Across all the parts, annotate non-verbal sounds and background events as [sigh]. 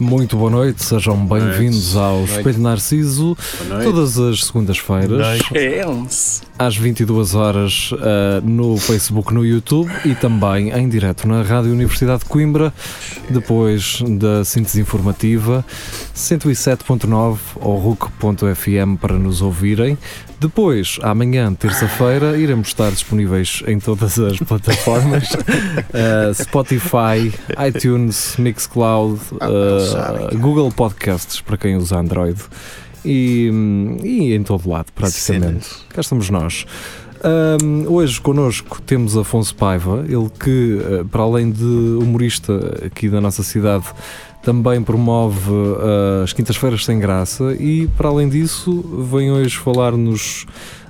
Muito boa noite, sejam bem-vindos ao Espelho Narciso, todas as segundas-feiras, às 22 horas uh, no Facebook, no YouTube e também em direto na Rádio Universidade de Coimbra, depois da síntese informativa 107.9 ou RUC.fm para nos ouvirem. Depois, amanhã, terça-feira, iremos estar disponíveis em todas as plataformas: uh, [laughs] Spotify, iTunes, Mixcloud, uh, Google Podcasts para quem usa Android e, e em todo lado, praticamente. Cá estamos nós. Um, hoje connosco temos Afonso Paiva, ele que, para além de humorista aqui da nossa cidade, também promove uh, as Quintas-Feiras Sem Graça e, para além disso, vem hoje falar-nos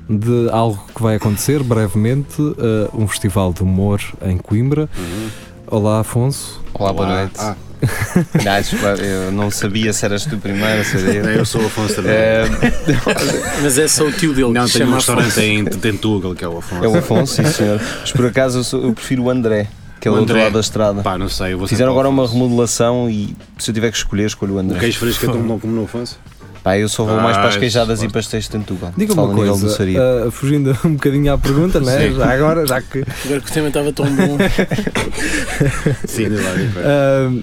de algo que vai acontecer brevemente, uh, um festival de humor em Coimbra. Uhum. Olá, Afonso. Olá, boa noite. Ah. Eu não sabia se eras tu primeiro, se era eu. sou o Afonso também. É... [laughs] Mas é só o tio dele. Não, tem um restaurante em Tentugal que é o Afonso. É o Afonso, sim senhor. Mas por acaso eu, sou, eu prefiro o André. Que é o outro lado da estrada. Pá, não sei. Fizeram agora uma remodelação e se eu tiver que escolher, escolho o André. O queijo fresco é tão bom como no Afonso? Pá, eu só vou ah, mais para as queijadas e pastéis de Tantugal. Diga uma coisa, uh, fugindo um bocadinho à pergunta, né? já agora, já que... Agora que o tema estava tão bom. [laughs] Sim, uh,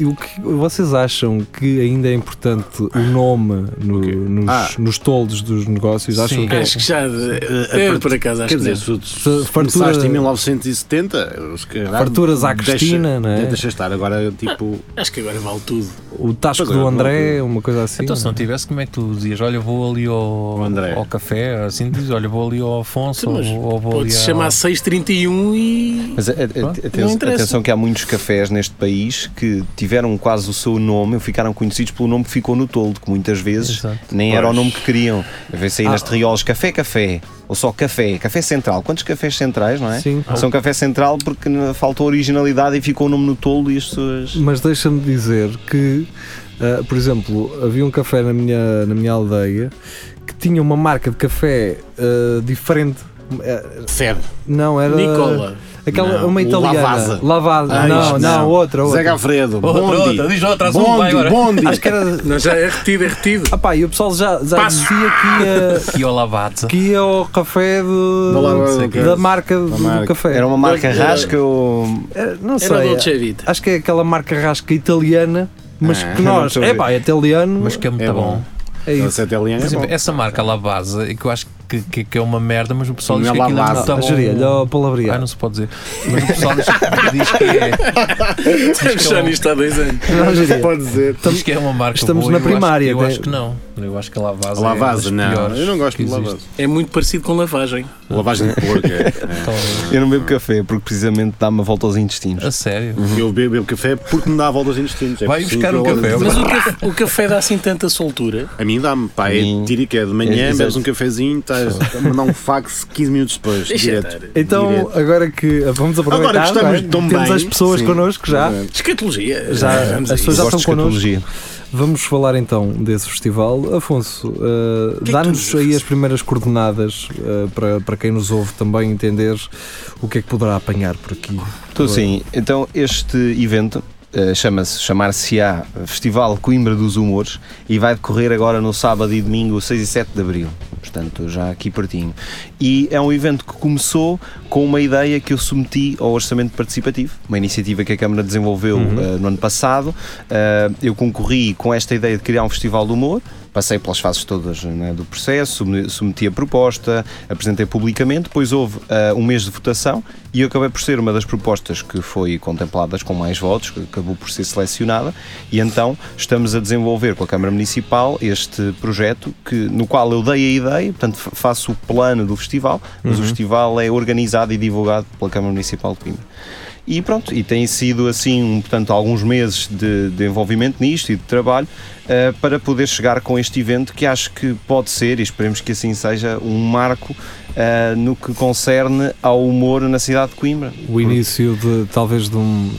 o que vocês acham que ainda é importante o nome no, okay. nos, ah. nos toldos dos negócios? Acham Sim, que é- acho que já. É, é, por acaso, acho quer dizer, se, fartura, em 1970, farturas à Cristina, não é? Deixa estar, agora tipo. Acho que agora vale tudo. O Tasco do André, uma coisa assim. Então, se não tivesse, como é que tu dizias? Olha, vou ali ao, ao café, assim dizes, olha, vou ali ao Afonso, Sim, ou, ou vou ali. Se chamar 631 e. Mas atenção que há muitos cafés neste país que tiveram quase o seu nome, ficaram conhecidos pelo nome que ficou no toldo, que muitas vezes Exato. nem pois. era o nome que queriam. A ver se aí ah. nas terriolas café, café, ou só café, café central. Quantos cafés centrais, não é? Sim. São café central porque faltou originalidade e ficou o nome no toldo e as pessoas. Mas deixa-me dizer que, uh, por exemplo, havia um café na minha, na minha aldeia que tinha uma marca de café uh, diferente. Feb. Não, era. Nicola. Aquela, não, uma italiana. Lavasa. Lavasa. Ah, não, não, não, outra, outra. Zé Gafredo. Bondi. Outra, diz outra, bondi, agora. bondi. Acho que era. Não, já é retido, é retido. Ah pá, e o pessoal já, já dizia que ia. que ia ao Lavazza. Que ia ao café de, da marca do, marca. café. Era uma marca rasca ou. não sei. Era Dolce Vita. Acho que é aquela marca rasca italiana, mas ah, que [laughs] nós. É pá, é italiano. Mas que é muito é bom. bom. É isso. É Por exemplo, essa marca Lavazza, que eu acho que que, que, é uma merda, mas o pessoal diz que aquilo é muito bom. Ah, não se pode dizer. Mas o pessoal diz, diz que é. Estamos já nisto há dois anos. Não, Geria. pode dizer. Diz que é uma marca Estamos boa, na primária. Eu acho, eu acho que não. Eu acho que a Lavazza. A é não. Eu não gosto de Lavazza. É muito parecido com lavagem. Lavagem de porco. É. Eu não bebo café porque precisamente dá-me a volta aos intestinos. A sério? Uhum. Eu bebo, bebo, café porque me dá a volta aos intestinos. É Vai buscar um café. Mas o café, o café dá assim tanta soltura? A mim dá-me. Pá, é tiro que é de manhã, é, bebes um cafezinho, estás a mandar um fax 15 minutos depois. Direto. Então, direto. agora que vamos aproveitar, agora estamos é? temos bem. as pessoas Sim. connosco já. Escatologia. Já, as pessoas já estão connosco. Vamos falar então desse festival. Afonso, uh, dá-nos aí as primeiras coordenadas uh, para, para quem nos ouve também entender o que é que poderá apanhar por aqui. Então, sim. Então, este evento chama-se, chamar-se-á Festival Coimbra dos Humores e vai decorrer agora no sábado e domingo, 6 e 7 de Abril portanto já aqui pertinho. E é um evento que começou com uma ideia que eu submeti ao Orçamento Participativo, uma iniciativa que a Câmara desenvolveu uhum. uh, no ano passado. Uh, eu concorri com esta ideia de criar um festival de humor passei pelas fases todas né, do processo, submeti a proposta, apresentei publicamente, depois houve uh, um mês de votação e eu acabei por ser uma das propostas que foi contempladas com mais votos, que acabou por ser selecionada, e então estamos a desenvolver com a Câmara Municipal este projeto que, no qual eu dei a ideia, portanto faço o plano do festival, mas uhum. o festival é organizado e divulgado pela Câmara Municipal de Coimbra. E pronto, e tem sido assim, portanto, alguns meses de, de envolvimento nisto e de trabalho uh, para poder chegar com este evento que acho que pode ser, e esperemos que assim seja, um marco uh, no que concerne ao humor na cidade de Coimbra. O início de talvez de um.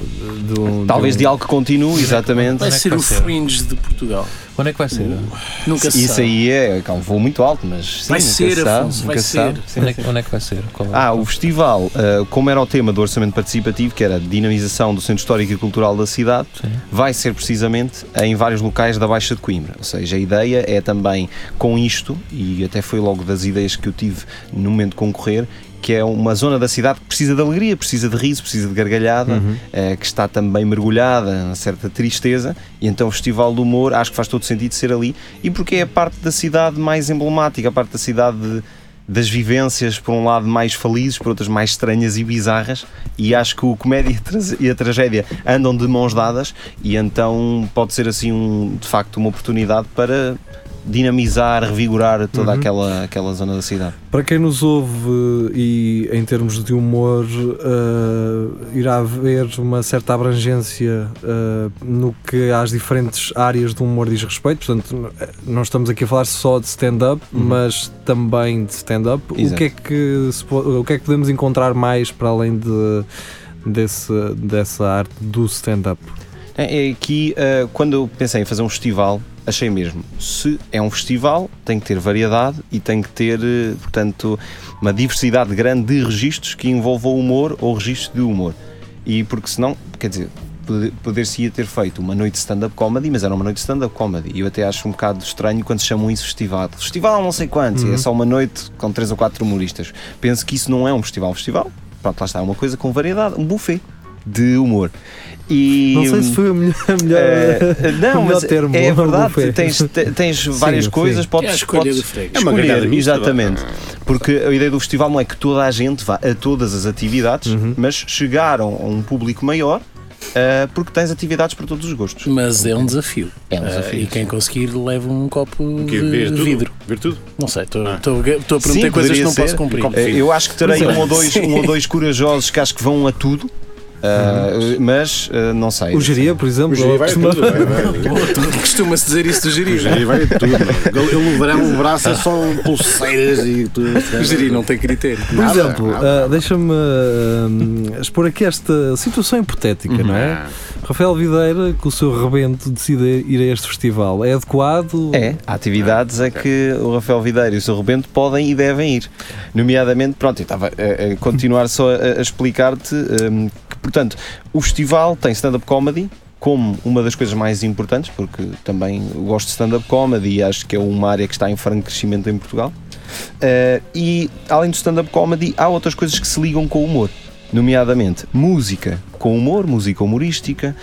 De um talvez de, um... de, algo que continue, exatamente. Vai ser o Fringe de Portugal. Quando é que vai ser? Uh, nunca se Isso sabe. aí é, é um voo muito alto, mas sim, vai ser, sabe, Afonso, vai ser. Sim, onde, é que, onde, é que, vai ser? É? Ah, o festival, uh, como era o tema do orçamento participativo, que era a dinamização do centro histórico e cultural da cidade, sim. vai ser precisamente em vários locais da Baixa de Coimbra. Ou seja, a ideia é também com isto, e até foi logo das ideias que eu tive no momento de concorrer, que é uma zona da cidade que precisa de alegria, precisa de riso, precisa de gargalhada, uhum. eh, que está também mergulhada em certa tristeza, e então o Festival do Humor acho que faz todo sentido ser ali, e porque é a parte da cidade mais emblemática, a parte da cidade de, das vivências, por um lado mais felizes, por outras mais estranhas e bizarras, e acho que o comédia e a tragédia andam de mãos dadas, e então pode ser assim um, de facto uma oportunidade para dinamizar, revigorar toda uhum. aquela, aquela zona da cidade. Para quem nos ouve e em termos de humor, uh, irá haver uma certa abrangência uh, no que às diferentes áreas do humor diz respeito. Portanto, não estamos aqui a falar só de stand-up, uhum. mas também de stand-up. O que, é que, o que é que podemos encontrar mais para além de, desse, dessa arte do stand-up? É, é aqui, uh, quando eu pensei em fazer um festival, achei mesmo, se é um festival, tem que ter variedade e tem que ter, eh, portanto, uma diversidade grande de registros que envolvam o humor ou registros de humor. E porque senão, quer dizer, poder-se-ia ter feito uma noite de stand-up comedy, mas era uma noite de stand-up comedy. E eu até acho um bocado estranho quando se chamam isso festival. Festival não sei quantos, uhum. é só uma noite com três ou quatro humoristas. Penso que isso não é um festival. festival, pronto, lá está, é uma coisa com variedade, um buffet de humor. E, não sei se foi o melhor, melhor, uh, [laughs] não, melhor termo. É verdade, tens, tens várias sim, coisas, sim. podes, é podes escolher, escolher exatamente. Porque a ideia do festival não é que toda a gente vá a todas as atividades, uhum. mas chegaram a um público maior Uh, porque tens atividades para todos os gostos. Mas é um desafio. É um desafio. Uh, e quem conseguir leva um copo de vidro. Ver tudo? Não sei, estou ah. a perguntar coisas que não ser. posso cumprir. Uh, eu acho que terei um ou, dois, um ou dois corajosos que acho que vão a tudo. Uh, mas uh, não sei. O geria, por exemplo, o geria vai costuma... tudo. [laughs] [laughs] Costuma-se dizer isso do geria. O geria vai tudo. Ele levará um braço é só pulseiras e tudo. O geria não tem critério. Por nada, exemplo, uh, deixa-me expor aqui esta situação hipotética, uhum. não é? Rafael Videira, com o seu rebento, decide ir a este festival. É adequado? É, há atividades a que o Rafael Videira e o seu rebento podem e devem ir. Nomeadamente, pronto, eu estava a, a continuar só a, a explicar-te um, portanto, o festival tem stand-up comedy, como uma das coisas mais importantes, porque também gosto de stand-up comedy e acho que é uma área que está em franco crescimento em Portugal. Uh, e além do stand-up comedy, há outras coisas que se ligam com o humor nomeadamente música com humor, música humorística,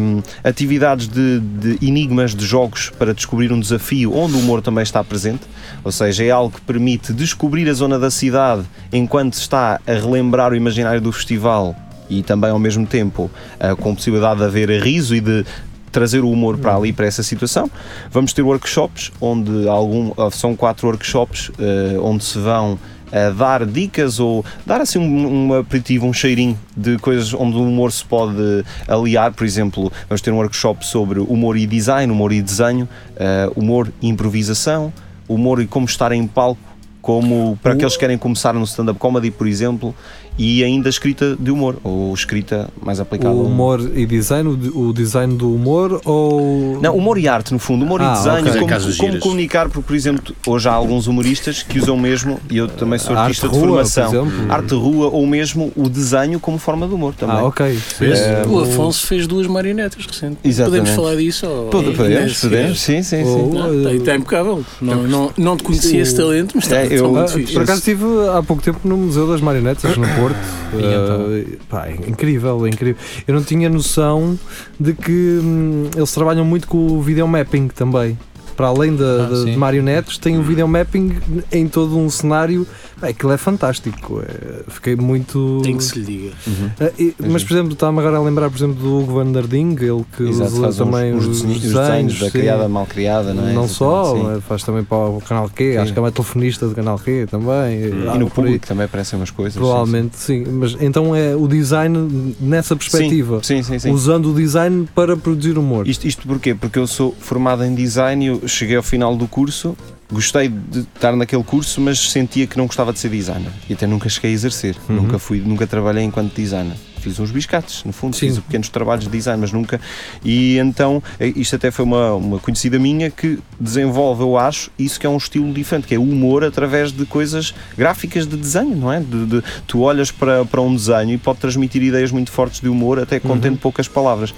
um, atividades de, de, enigmas de jogos para descobrir um desafio onde o humor também está presente, ou seja, é algo que permite descobrir a zona da cidade enquanto está a relembrar o imaginário do festival e também ao mesmo tempo uh, com possibilidade de haver riso e de trazer o humor para ali, para essa situação. Vamos ter workshops, onde algum, são quatro workshops uh, onde se vão a dar dicas ou dar assim um, um aperitivo, um cheirinho de coisas onde o humor se pode aliar. Por exemplo, vamos ter um workshop sobre humor e design, humor e desenho, uh, humor e improvisação, humor e como estar em palco como para aqueles que querem começar no stand-up comedy, por exemplo, e ainda escrita de humor, ou escrita mais aplicada. O humor e design, o design do humor ou. Não, humor e arte, no fundo. Humor ah, e design, okay. como, como comunicar, porque, por exemplo, hoje há alguns humoristas que usam mesmo, e eu também sou artista arte de rua, formação, arte de rua, ou mesmo o desenho como forma de humor também. Ah, ok. É, o Afonso fez duas marionetas recentemente. Exatamente. Podemos falar disso? Ou, podemos, podemos, sim, sim. sim. Está, está impecável. Não, não, não te conhecia esse talento, mas está, é, eu, muito Por acaso estive há pouco tempo no Museu das Marionetas, no Porto. Uh, pá, é incrível, é incrível. Eu não tinha noção de que hum, eles trabalham muito com o videomapping também. Para além de, ah, de marionetes, tem um videomapping em todo um cenário. Bem, aquilo é fantástico. É, fiquei muito. Tem que se lhe diga. Uhum. Uh, e, mas, por exemplo, está-me agora a lembrar, por exemplo, do Hugo Van der Ding, ele que Exato, usa também os, os, desenhos, os desenhos da criada mal criada, não é? Não só, sim. faz também para o canal Q, sim. acho que é uma telefonista do canal Q também. E, e no público também aparecem umas coisas. Provavelmente, sim, sim. Mas então é o design nessa perspectiva. Sim, sim, sim. Usando o design para produzir humor. Isto, isto porquê? Porque eu sou formado em design, eu cheguei ao final do curso gostei de estar naquele curso, mas sentia que não gostava de ser designer e até nunca cheguei a exercer. Uhum. Nunca fui, nunca trabalhei enquanto designer. Fiz uns biscates, no fundo, Sim. fiz pequenos trabalhos de design, mas nunca. E então, é, isto até foi uma, uma conhecida minha que desenvolve, eu acho, isso que é um estilo diferente, que é o humor através de coisas gráficas de desenho, não é? De, de tu olhas para, para um desenho e pode transmitir ideias muito fortes de humor, até contendo uhum. poucas palavras.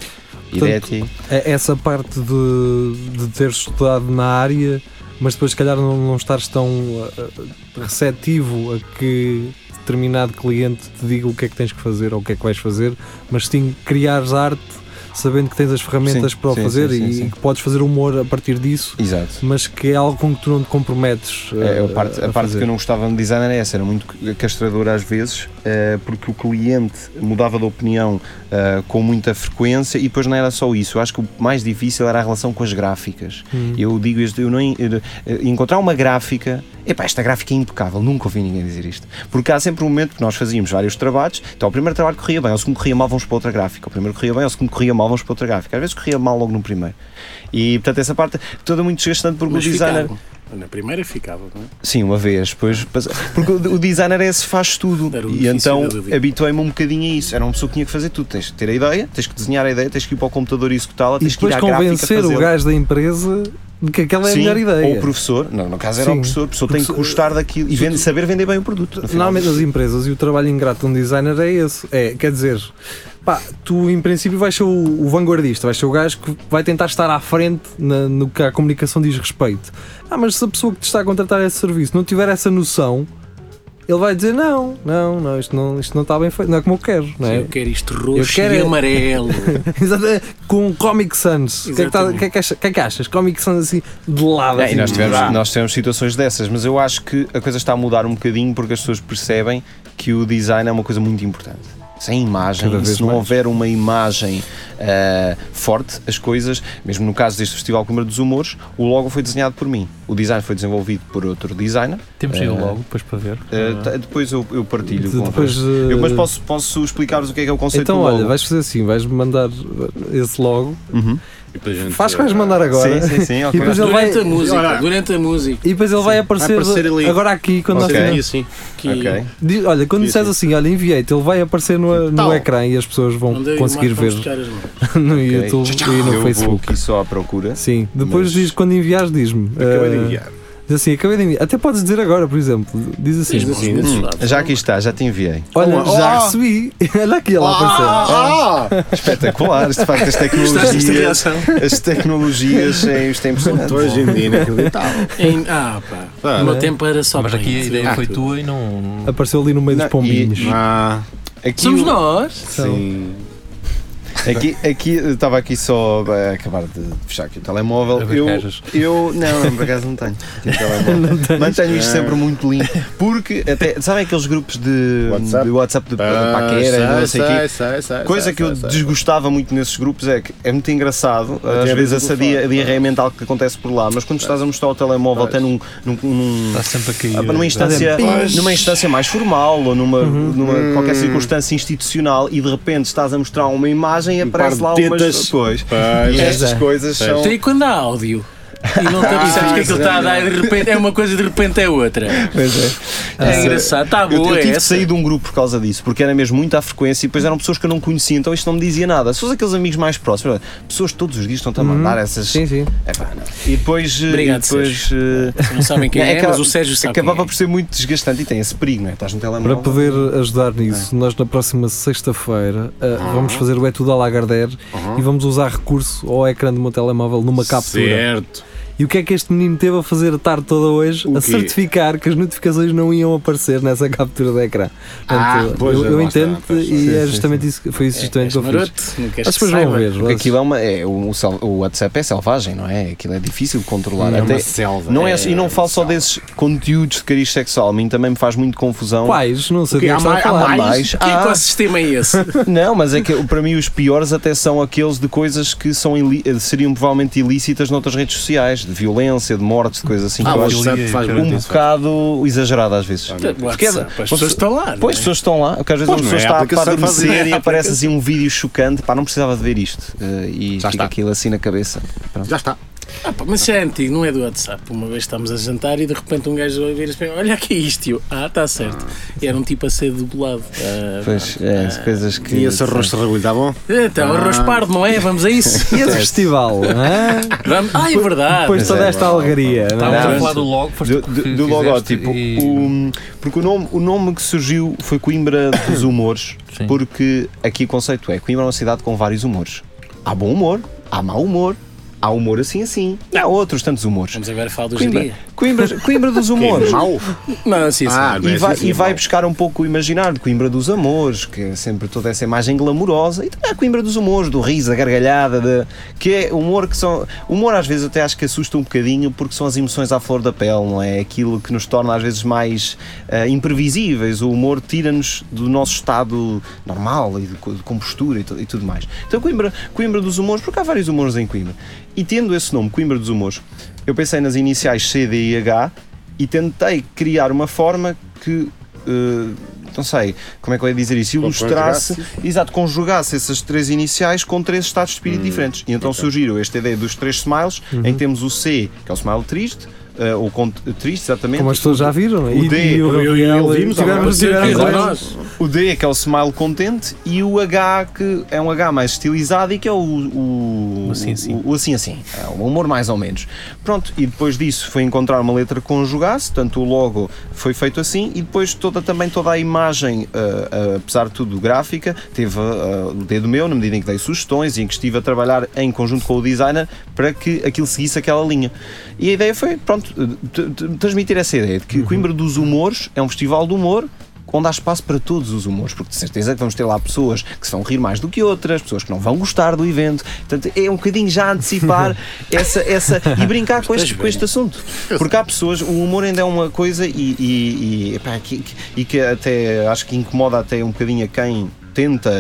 Portanto, é essa parte de, de ter estudado na área mas depois se calhar não, não estares tão uh, receptivo a que determinado cliente te diga o que é que tens que fazer ou o que é que vais fazer, mas sim criares arte sabendo que tens as ferramentas sim, para o sim, fazer sim, e, que podes fazer humor a partir disso, Exato. mas que é algo com que tu não te comprometes. É, a, parte, a, a parte que eu não gostava de design era essa, era muito castrador às vezes, porque o cliente mudava de opinião uh, com muita frequência e depois não era só isso. Eu acho que o mais difícil era a relação com as gráficas. Hum. Eu digo isto, eu não eu, encontrar uma gráfica epá, esta gráfica é impecável, nunca ouvi ninguém dizer isto. Porque há sempre um momento que nós fazíamos vários trabalhos, então o primeiro trabalho corria bem, o segundo corria mal, vamos para outra gráfica, o primeiro corria bem, o segundo corria mal, vamos para outra gráfica. Às vezes corria mal logo no primeiro. E portanto, essa parte toda muito desgastante porque Mas o designer. Ficavam. Na primeira ficava, não é? Sim, uma vez. Depois, porque o designer é esse faz tudo. E então habituei-me um bocadinho a isso. Era uma pessoa que tinha que fazer tudo. Tens que ter a ideia, tens que desenhar a ideia, tens que ir para o computador e executá-la, tens e que ir à convencer o gajo da empresa de que aquela é Sim, a melhor ideia. Ou o professor, não, no caso era Sim, o professor, o professor tem que gostar daquilo e vende, saber vender bem o produto. Normalmente as empresas e o trabalho ingrato de um designer é esse. É, quer dizer, pá, tu em princípio vais ser o, o, vanguardista, vais ser o gajo que vai tentar estar à frente na, no que a comunicação diz respeito. Ah, mas se a pessoa que te está a contratar esse serviço não tiver essa noção, ele vai dizer não, não, não, isto não, isto não está bem feito, não é como eu quero, não é? eu quero isto roxo quero e é... amarelo. [laughs] Exato, com Comic Sans. O que, é que, tá, que, é que, que, é que achas? Comic Sans assim, de lado. É, assim, nós, tivemos, nós tivemos situações dessas, mas eu acho que a coisa está a mudar um bocadinho porque as pessoas percebem que o design é uma coisa muito importante sem imagem, se não mais. houver uma imagem uh, forte, as coisas, mesmo no caso deste Festival Câmara dos Humores, o logo foi desenhado por mim. O design foi desenvolvido por outro designer. Temos uh, aí o logo depois para ver. Uh, depois eu, eu partilho. De, depois, eu, mas posso, posso explicar-vos o que é, que é o conceito então, do logo. Então, olha, vais fazer assim: vais-me mandar esse logo. Uhum. Gente, Faz que vais mandar agora. Sim, sim, sim. Okay. E depois ele durante vai... a música, durante a música. E depois ele sim. vai aparecer, vai aparecer agora aqui quando okay. nós assim. Okay. Diz, olha, quando disseres assim, olha, enviei-te, ele vai aparecer no, no ecrã e as pessoas vão conseguir ver [laughs] no YouTube e no Eu Facebook. Vou aqui só à procura. Sim, depois mas... diz, quando enviares, diz-me. Acabei uh, de eh, enviar. Diz assim, acabei de enviar. Até podes dizer agora, por exemplo. Diz assim. Diz assim hum, já aqui está, já te enviei. Olha, oh, já recebi. [laughs] Olha aqui, ela apareceu. Ah, ah, espetacular. De facto, as tecnologias. as tecnologias é, isto é impressionante. Hoje em dia inacreditável. Em, ah, pá. Ah, no meu tempo era só Mas aqui a ideia foi tua e não. Apareceu ali no meio dos pombinhos. Ah, Somos nós. Sim. Aqui, aqui estava aqui só a acabar de fechar aqui o telemóvel. Eu, eu não, não, por acaso não tenho. [laughs] não Mantenho isto sempre muito limpo. Porque até, sabem aqueles grupos de WhatsApp de, WhatsApp de ah, paquera, não sei quê. Coisa que eu desgostava muito nesses grupos é que é muito engraçado, às vezes essa dia, diarreia mental que acontece por lá, mas quando estás a mostrar o telemóvel até num, num, num está sempre a cair. Ah, numa instância, numa instância mais formal ou numa, uhum. numa qualquer circunstância institucional e de repente estás a mostrar uma imagem imagem aparece lá umas. Pois. E estas coisas são. Tem quando há áudio. E não te apercebes que aquilo está a dar e de repente é uma coisa de repente é outra. Pois é. É ah, engraçado, está boa. Eu, eu tive de sair de um grupo por causa disso, porque era mesmo muita frequência e depois eram pessoas que eu não conhecia, então isto não me dizia nada. Se fosse aqueles amigos mais próximos, pessoas que todos os dias estão a mandar uhum. essas. Sim, sim. É pá. E depois. Eh, Obrigado, depois uh... Não sabem quem [laughs] é, é mas o Sérgio sabe. Acabava é. por ser muito desgastante e tem esse perigo, não é? Estás no telemóvel. Para poder ajudar nisso, é. nós na próxima sexta-feira uh, uhum. vamos fazer o É Tudo a Lagardère uhum. e vamos usar recurso ao ecrã do meu telemóvel numa captura. Certo E o que é que este menino teve a fazer a tarde toda hoje? O a quê? certificar que as notificações não iam aparecer nessa [laughs] captura de ecrã. Ah, Portanto, pois, eu, eu está, entendo pois. e Sim, é sim, justamente isso, que- foi isso justamente que eu fiz. maroto, As que pessoas vão ver. Porque aquilo é uma. É, o, o WhatsApp é selvagem, não é? Aquilo é difícil de controlar. É Até, uma selva. não é, É e não falo só desses conteúdos de cariz sexual. A mim também me faz muito confusão. Quais? Não sei O que é Há que está a mais- há mais? Que Ah, ecossistema é esse? [laughs] não, mas é que para mim os piores até são aqueles de coisas que são ili- seriam provavelmente ilícitas noutras redes sociais, de violência, de mortes, de coisas assim Ah, que eu acho WhatsApp faz um um isso. bocado exagerado às vezes. Porque é- as pessoas estão lá. Pois, é? as pessoas estão lá, porque às vezes Pois, uma pessoa é a está a que adormecer e aparece assim um vídeo chocante, pá, não precisava de ver isto. eh, e Já fica está. aquilo assim na cabeça. Pronto. Já está. Ah, pá, mas isso é antigo, não é do WhatsApp. Uma vez estamos a jantar e de repente um gajo e diz, olha aqui isto. E eu, ah, está certo. E era um tipo a ser dublado. Ah, Pois, é, as coisas que. E esse arroz de ragulho está bom? Então, arroz pardo, não é? Vamos a isso. E esse [laughs] festival? hã? Vamos. Ah, é verdade. Depois de toda é, esta alegria. não Estávamos é? a Não, falar do logo, foste Do, do- do logótipo. e- O- porque o nome, o nome que surgiu foi Coimbra dos [coughs] Humores, Sim. porque aqui o conceito é Coimbra é uma cidade com vários humores. Há bom humor, há mau humor, há humor assim assim, e há outros tantos humores. Vamos agora falar do Coimbra, geria. Coimbra, Coimbra dos [laughs] Humores. Mau? Não, assim, assim. Ah, não E é vai, assim, e vai buscar um pouco o imaginário de Coimbra dos Amores, que é sempre toda essa imagem glamourosa, e também a Coimbra dos Humores, do riso, da gargalhada, de, que é humor que são. Humor às vezes até acho que assusta um bocadinho porque são as emoções à flor da pele, não é? Aquilo que nos torna às vezes mais ah, imprevisíveis. O humor tira-nos do nosso estado normal e de, de compostura e, e tudo mais. Então Coimbra, Coimbra dos Humores, porque há vários humores em Coimbra. E tendo esse nome, Coimbra dos Humores, eu pensei nas iniciais C, D e H e tentei criar uma forma que. eh, não sei como é que eu ia dizer isso, ilustrasse, exato, conjugasse essas três iniciais com três estados de espírito diferentes. E então surgiram esta ideia dos três smiles, em que temos o C, que é o smile triste, eh, ou triste, exatamente. Como as pessoas já viram. O D, o eu e ele Rafael vimos, tivemos- agora tivemos nós. O D, que é o smile contente, e o H, que é um H mais estilizado e que é o, o, O assim, assim. o, o assim assim. É um humor mais ou menos. Pronto, e depois disso foi encontrar uma letra que conjugasse, tanto o logo foi feito assim, e depois toda, também toda a imagem, ah, ah, apesar de tudo gráfica, teve o dedo meu, na medida em que dei sugestões e em que estive a trabalhar em conjunto com o designer para que aquilo seguisse aquela linha. E a ideia foi, pronto, transmitir essa ideia de que Coimbra dos Humores é um festival de humor onde há espaço para todos os humores, porque de certeza que vamos ter lá pessoas que se vão rir mais do que outras, pessoas que não vão gostar do evento. Portanto, é um bocadinho já antecipar [laughs] essa, essa e brincar com este, com este assunto. Porque há pessoas, o humor ainda é uma coisa e, e, e, epá, que, que- e que até acho que incomoda até um bocadinho a quem tenta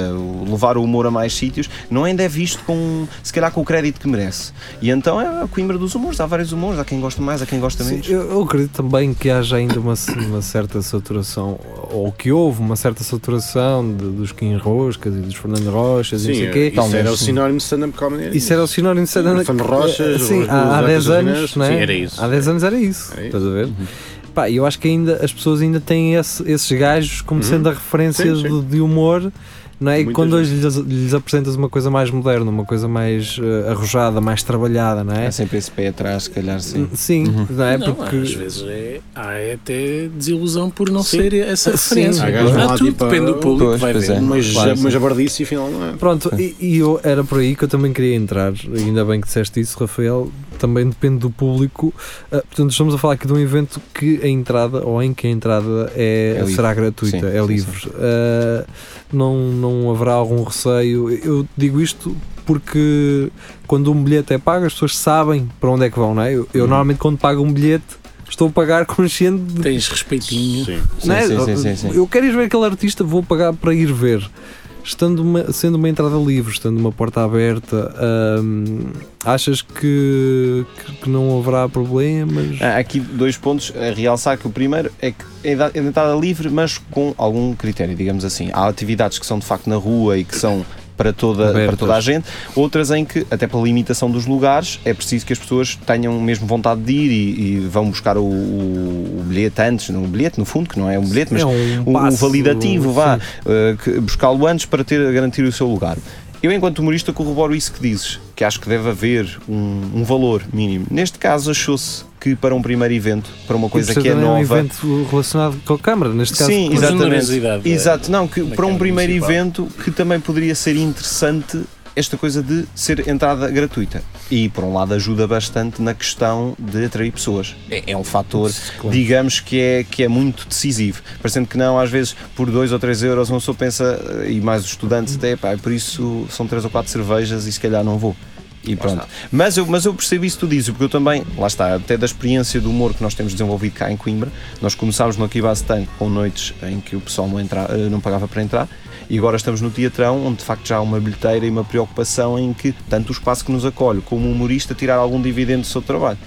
levar o humor a mais sítios, não ainda é visto com, se calhar, com o crédito que merece. E então é a Coimbra dos humores, há vários humores, há quem gosta mais, há quem gosta Sim, menos. eu, eu acredito também que haja ainda uma, uma certa saturação, ou que houve uma certa saturação de- dos Kim Roscas e dos Fernando Rochas e não Sim, sei o quê. isso era o sinónimo de stand-up comedy. Isso era o sinónimo de stand Fernando Rochas, Sim, há, há os 10 atores anos, originais. não é? Sim, era isso. Há 10 anos era isso. É isso. Estás a ver? Pá, eu acho que ainda as pessoas ainda têm esse- esses gajos como sendo a referência Sim, sim. de, de humor. Não é? E quando hoje lhes, lhes apresentas uma coisa mais moderna, uma coisa mais eh, arrojada, mais trabalhada, não é? Há sempre esse pé atrás, se calhar, sim. Sim, não é? Não, Porque às vezes é, há até desilusão por não Sim. ser essa Sim. referência. Há gajos Há lá, tudo, tipo, depende do público Pois, vai ver. é. Mas, Claro, sim. mas jabardice, afinal, não é. Pronto, e, e eu, era por aí que eu também queria entrar, e ainda bem que disseste isso, Rafael, também depende do público. Ah, portanto, estamos a falar aqui de um evento que a entrada, ou em que a entrada é, É será gratuita, Sim, é sim, livre. Ah, não, não haverá algum receio. Eu digo isto porque quando um bilhete é pago, as pessoas sabem para onde é que vão, não é? Eu, eu Uhum. normalmente quando pago um bilhete estou a pagar [laughs] consciente de Tens respeitinho. Sim. é? sim, sim, sim, sim. Eu quero ir ver aquele artista, vou pagar para ir ver. Estando uma- sendo uma entrada livre, estando uma porta aberta, hum, achas que, que, não haverá problemas? Há aqui dois pontos a realçar que o primeiro é que é é entrada livre, mas com algum critério, digamos assim. Há atividades que são de facto na rua e que são para toda, Abertas. para toda a gente, outras em que, até pela limitação dos lugares, é preciso que as pessoas tenham mesmo vontade de ir e, e vão buscar o, o- o bilhete antes, o bilhete no fundo, que não é um bilhete, mas é um o, o passo, validativo, vá, uh, buscá-lo antes para ter garantir o seu lugar. Eu, enquanto humorista, corroboro isso que dizes, que acho que deve haver um, um valor mínimo. Neste caso, achou-se que para um primeiro evento, para uma coisa que é nova. um evento relacionado com a Câmara, neste caso. Sim, com exatamente. generosidade, Exato, não, que para um primeiro Municipal. evento que também poderia ser interessante esta coisa de ser entrada gratuita. E, por um lado, ajuda bastante na questão de atrair pessoas. É, é um fator, claro. digamos, que é, que é muito decisivo. Parecendo que não, às vezes, por 2 ou 3 euros, uma pessoa pensa, e mais os estudantes, até, pá, por isso são 3 ou 4 cervejas e se calhar não vou. E pronto. Mas eu, mas eu percebo isso que tu dizes, porque eu também, lá está, até da experiência do humor que nós temos desenvolvido cá em Coimbra, nós começámos no Akibase Tank com noites em que o pessoal não, entra, eh, não pagava para entrar, e agora estamos no Teatrão, onde de facto já há uma bilheteira e uma preocupação em que tanto o espaço que nos acolhe como o humorista tirar algum dividendo do seu trabalho.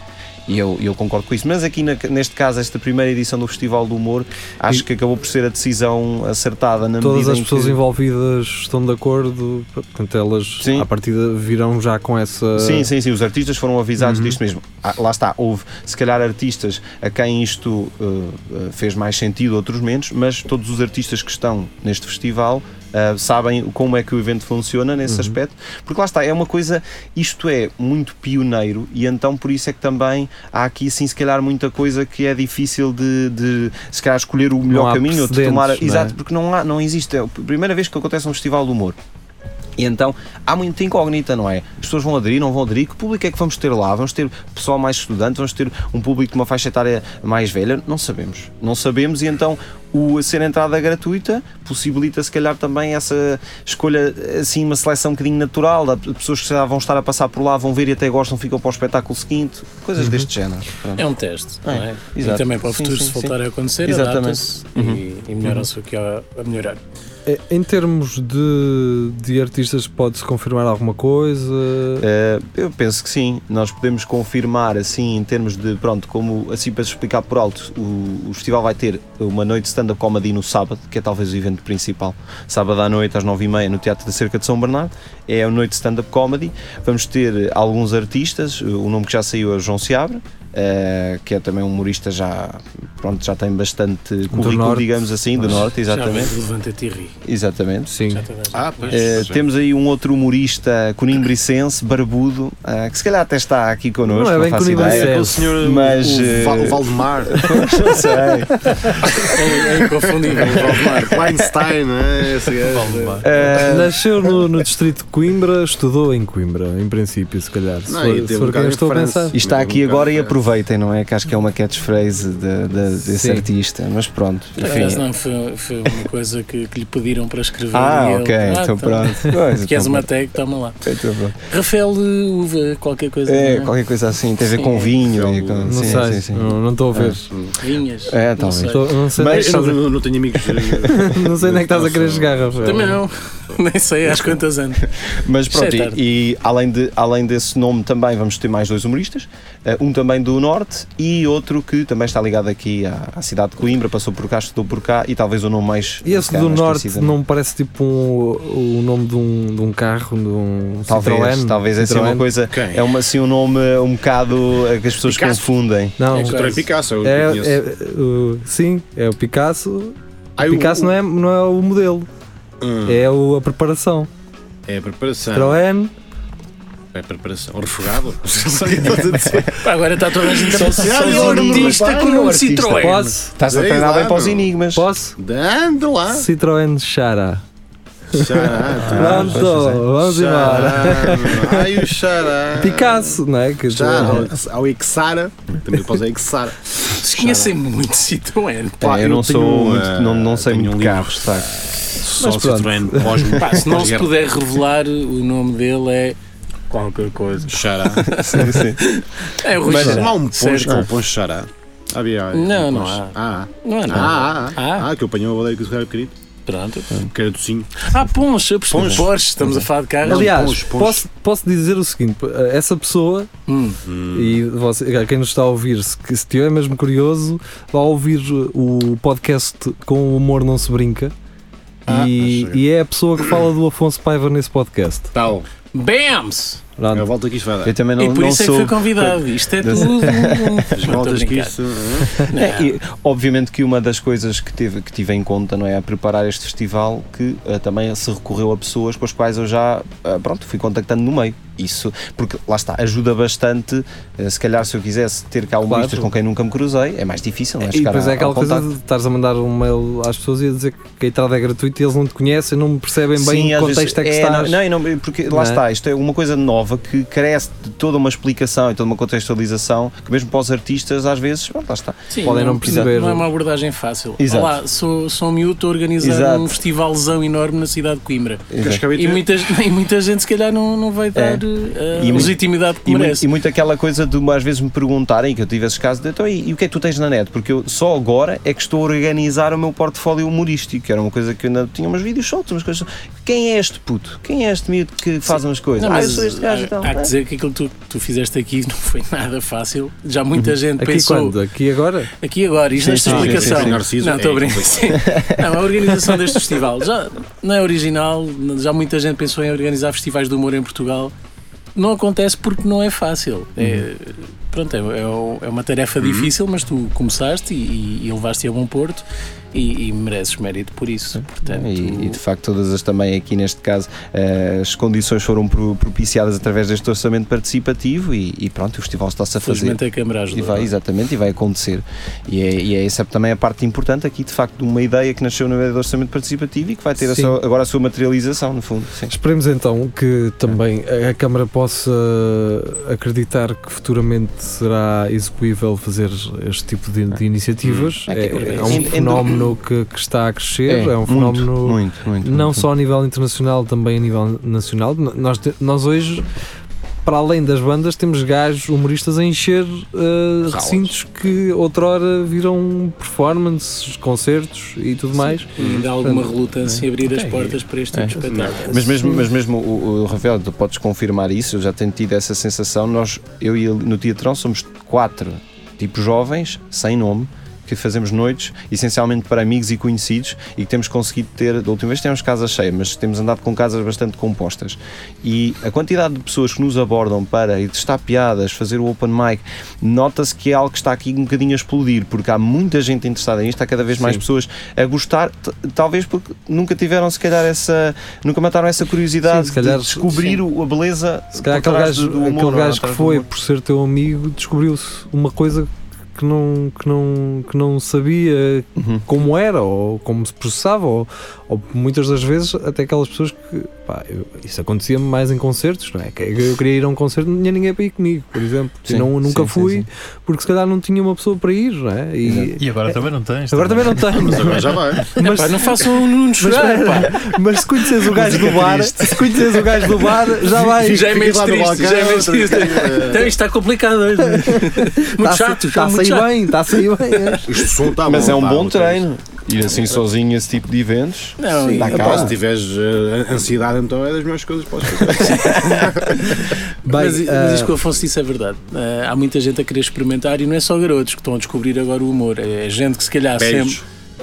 E eu, eu concordo com isso. Mas aqui, na, neste caso, esta primeira edição do Festival do Humor, acho e que acabou por ser a decisão acertada na Todas as pessoas que... envolvidas estão de acordo, portanto, elas sim. à partida virão já com essa. Sim, sim, sim. Os artistas foram avisados uhum. disto mesmo. Ah, lá está, houve se calhar artistas a quem isto uh, fez mais sentido, outros menos, mas todos os artistas que estão neste festival uh, sabem como é que o evento funciona nesse uhum. aspecto, porque lá está, é uma coisa, isto é muito pioneiro e então por isso é que também há aqui assim se calhar muita coisa que é difícil de, de se calhar escolher o melhor caminho ou de tomar. É? Exato, porque não, há, não existe, é a primeira vez que acontece um festival de humor. E então há muita incógnita, não é? As pessoas vão aderir, não vão aderir. Que público é que vamos ter lá? Vamos ter pessoal mais estudante? Vamos ter um público de uma faixa etária mais velha? Não sabemos. Não sabemos e então o ser entrada gratuita possibilita se calhar também essa escolha, assim, uma seleção um bocadinho natural. De pessoas que vão estar a passar por lá, vão ver e até gostam, ficam para o espetáculo seguinte. Coisas uhum. deste género. Pronto. É um teste, é, não é? E também para o futuro, sim, sim, se voltar a acontecer, adapta-se uhum. e, e melhora-se uhum. o que há a melhorar. É, em termos de, de artistas, pode-se confirmar alguma coisa? É, eu penso que sim. Nós podemos confirmar, assim, em termos de, pronto, como assim para explicar por alto, o, o festival vai ter uma noite de stand-up comedy no sábado, que é talvez o evento principal. Sábado à noite, às nove e meia, no Teatro da Cerca de São Bernardo. É a noite de stand-up comedy. Vamos ter alguns artistas, o nome que já saiu é João Seabra, Uh, que é também um humorista já, pronto, já tem bastante currículo, digamos assim, do Norte, exatamente. Já Exatamente. Sim. Ah, pois, uh, temos aí um outro humorista conimbricense, barbudo, uh, que se calhar até está aqui connosco. Não é bem conimbricense. É o senhor mas, o, o Valdemar. [laughs] não sei. é, é inconfundível, o Valdemar. Weinstein, não é? Esse é. Nasceu no, no, distrito de Coimbra, estudou em Coimbra, em princípio, se calhar. Se não, for, se for quem estou a pensar. E está aqui agora e aproveitou aproveitem, não é? Que acho que é uma catchphrase de, de, desse Sim. artista, mas pronto. Enfim. não, foi, foi uma coisa que, que, lhe pediram para escrever. Ah, ok, ele, ah, então, [laughs] então pronto. Pois, Queres uma tag? Toma lá. Então, Rafael de Uva, qualquer coisa. É, é, qualquer coisa assim, tem a ver com vinho. E com, não sim, sei, sim, sim. não estou a ver. Ah, vinhas. É, talvez. Não sei, não sei mas, não, não, não tenho amigos. [laughs] não sei onde é que estás a querer chegar, Rafael. Também não. [laughs] Nem sei às quantas anos. [laughs] Mas pronto, e, e, além, de, além desse nome também vamos ter mais dois humoristas, uh, um também do Norte e outro que também está ligado aqui à, à cidade de Coimbra, passou por cá, estudou por cá e talvez o nome mais. E esse do Norte não me parece tipo um, o nome de um, de um carro, de um talvez, Citroën? Talvez é assim uma coisa, Quem? é uma, assim, um nome um bocado que as pessoas Picasso. confundem. Não, é o Picasso, é, é, uh, sim, é o Picasso. Ai, Picasso o, não, é, não é o modelo. Hum. É o, a preparação. É a preparação. Citroën. É a preparação. O refogado? [laughs] [laughs] Agora está toda a gente a pensar. artista com um Citroën. Posso? Estás a treinar bem para os enigmas. Posso? Dando lá. Citroën Xara. Xará. [laughs] Pronto, vamos embora. Ai, o Xará. Picasso, não é? Que Xará. Ao Ixara. Também ser Ixara. Vocês conhecem muito Citroën. Pá, eu, não sou muito, não, não sei muito de carros, está. Só Mas Citroën pós [laughs] Pá, se não se puder revelar, o nome dele é qualquer coisa. Xará. [laughs] sim, sim. É o Rui Mas não há um poncho com o poncho Xará. Havia, não, não há. Ah, não há nada. Ah, ah, ah, ah, que eu apanhei uma baleia que o pequenito. Pronto. Que era docinho. Ah, Ponche, eu percebi. Porsche, estamos a falar de carros. Aliás, Ponche, Ponche. Posso, posso dizer o seguinte: essa pessoa, hum. e você, quem nos está a ouvir, se, se estiver mesmo curioso, vai ouvir o podcast Com o Humor Não Se Brinca. Ah, e, e, é a pessoa que fala do Afonso Paiva nesse podcast. Tal. BAMS! Pronto. A volta que isto vai dar. Eu também não, e por não isso sou... é que fui convidado. Isto é tudo. [laughs] As voltas que isto. É, e, obviamente que uma das coisas que, teve, que tive em conta não é, a preparar este festival que uh, também se recorreu a pessoas com as quais eu já uh, pronto, fui contactando no meio. Isso, porque lá está, ajuda bastante. Uh, se calhar, se eu quisesse ter cá humoristas claro. com quem nunca me cruzei, é mais difícil. Não é? E depois é aquela coisa de estares a mandar um mail às pessoas e a dizer que a entrada é gratuita e eles não te conhecem, não percebem bem Sim, o contexto é que é, estás. Não, não, porque lá não. É? está, está, isto é uma coisa nova que carece de toda uma explicação e toda uma contextualização que mesmo para os artistas às vezes, pronto, lá está. Sim, podem não, não perceber. Não é uma abordagem fácil. Exato. Olá, sou, sou um miúdo a organizar Exato. um festivalzão enorme na cidade de Coimbra. E muita, [laughs] e muita gente se calhar não, não vai dar é. a legitimidade que e merece. Muito, e muito aquela coisa de às vezes me perguntarem, que eu tive esses casos, de, então, e, e o que é que tu tens na net? Porque eu só agora é que estou a organizar o meu portfólio humorístico, que era uma coisa que eu ainda tinha umas vídeos soltos, umas coisas. Quem é este puto? Quem é este miúdo que faz Sim. Umas coisas? Não, ah, eu sou este gajo. Então, há que dizer que aquilo que tu, tu fizeste aqui [laughs] não foi nada fácil. Já muita uhum. gente aqui pensou. Quando? Aqui agora? Aqui agora, isto nesta explicação. Sim, sim, não, estou a brincar. Não, a organização deste festival já não é original, já muita gente pensou em organizar festivais de humor em Portugal. Não acontece porque não é fácil. É, uhum. Pronto, é, é, é, uma tarefa uhum. difícil, mas tu começaste e, e levaste a bom porto e, e mereces mérito por isso. Portanto, e, e, de facto, todas as também aqui neste caso, uh, as condições foram propiciadas através deste orçamento participativo e, e pronto, o festival está-se a fazer. Felizmente a Câmara ajuda. E vai, exatamente, e vai acontecer. E é, e é essa também a parte importante aqui, de facto, de uma ideia que nasceu no meio do orçamento participativo e que vai ter a sua, agora a sua materialização, no fundo. Sim. Esperemos então que também a Câmara possa acreditar que futuramente será execuível fazer este tipo de, de iniciativas. Hum. É, é, é um fenómeno que, que está a crescer, é, é um fenómeno muito, muito, não muito, só a nível internacional, também a nível nacional. Nós, nós hoje para além das bandas, temos gajos humoristas a encher uh, recintos que outrora viram performances, concertos e tudo Sim. mais. E ainda há alguma relutância em abrir okay. as portas para este tipo é. de espetáculo. Mas mesmo, mas mesmo o, o Rafael, tu podes confirmar isso, eu já tenho tido essa sensação. Nós, eu e ele no Teatrão, somos quatro tipos jovens, sem nome que fazemos noites essencialmente para amigos e conhecidos e que temos conseguido ter, da última vez temos casas cheias, mas temos andado com casas bastante compostas. E a quantidade de pessoas que nos abordam para ir testar piadas, fazer o open mic, nota-se que é algo que está aqui um bocadinho a explodir, porque há muita gente interessada nisto, há cada vez mais Sim. pessoas a gostar, talvez porque nunca tiveram, se calhar, essa. nunca mataram essa curiosidade Sim, calhar, de descobrir Sim. a beleza. Se calhar aquele gajo, do, do humor, aquele gajo que foi, por ser teu amigo, descobriu-se uma coisa que não, que não, que não sabia uhum. como era ou como se processava, ou, ou, muitas das vezes até aquelas pessoas que pá, eu, isso acontecia mais em concertos, não é? Que eu queria ir a um concerto não tinha ninguém para ir comigo, por exemplo. Sim, não, nunca sim, fui sim, porque se calhar não tinha uma pessoa para ir, não é? E, e agora é, também não tens. Agora também, não tens. mas agora já vai. Mas, Epá, não façam um Nuno chorar, mas, [laughs] mas se conheces o gajo do bar, se conheces o gajo do bar, já vai. Já é meio triste, já é meio triste. Então isto está complicado hoje. [laughs] Muito chato, está sair bem, está a sair bem. É. [laughs] Isto som está Mas é um bom treino. Ir assim sozinho esse tipo de eventos. Não, Sim, cá. Se tiveres uh, ansiedade, então é das melhores coisas que podes fazer. [laughs] Bem, mas, uh... mas isto que o Afonso disse é verdade. Uh, há muita gente a querer experimentar e não é só garotos que estão a descobrir agora o humor. É gente que se calhar sempre.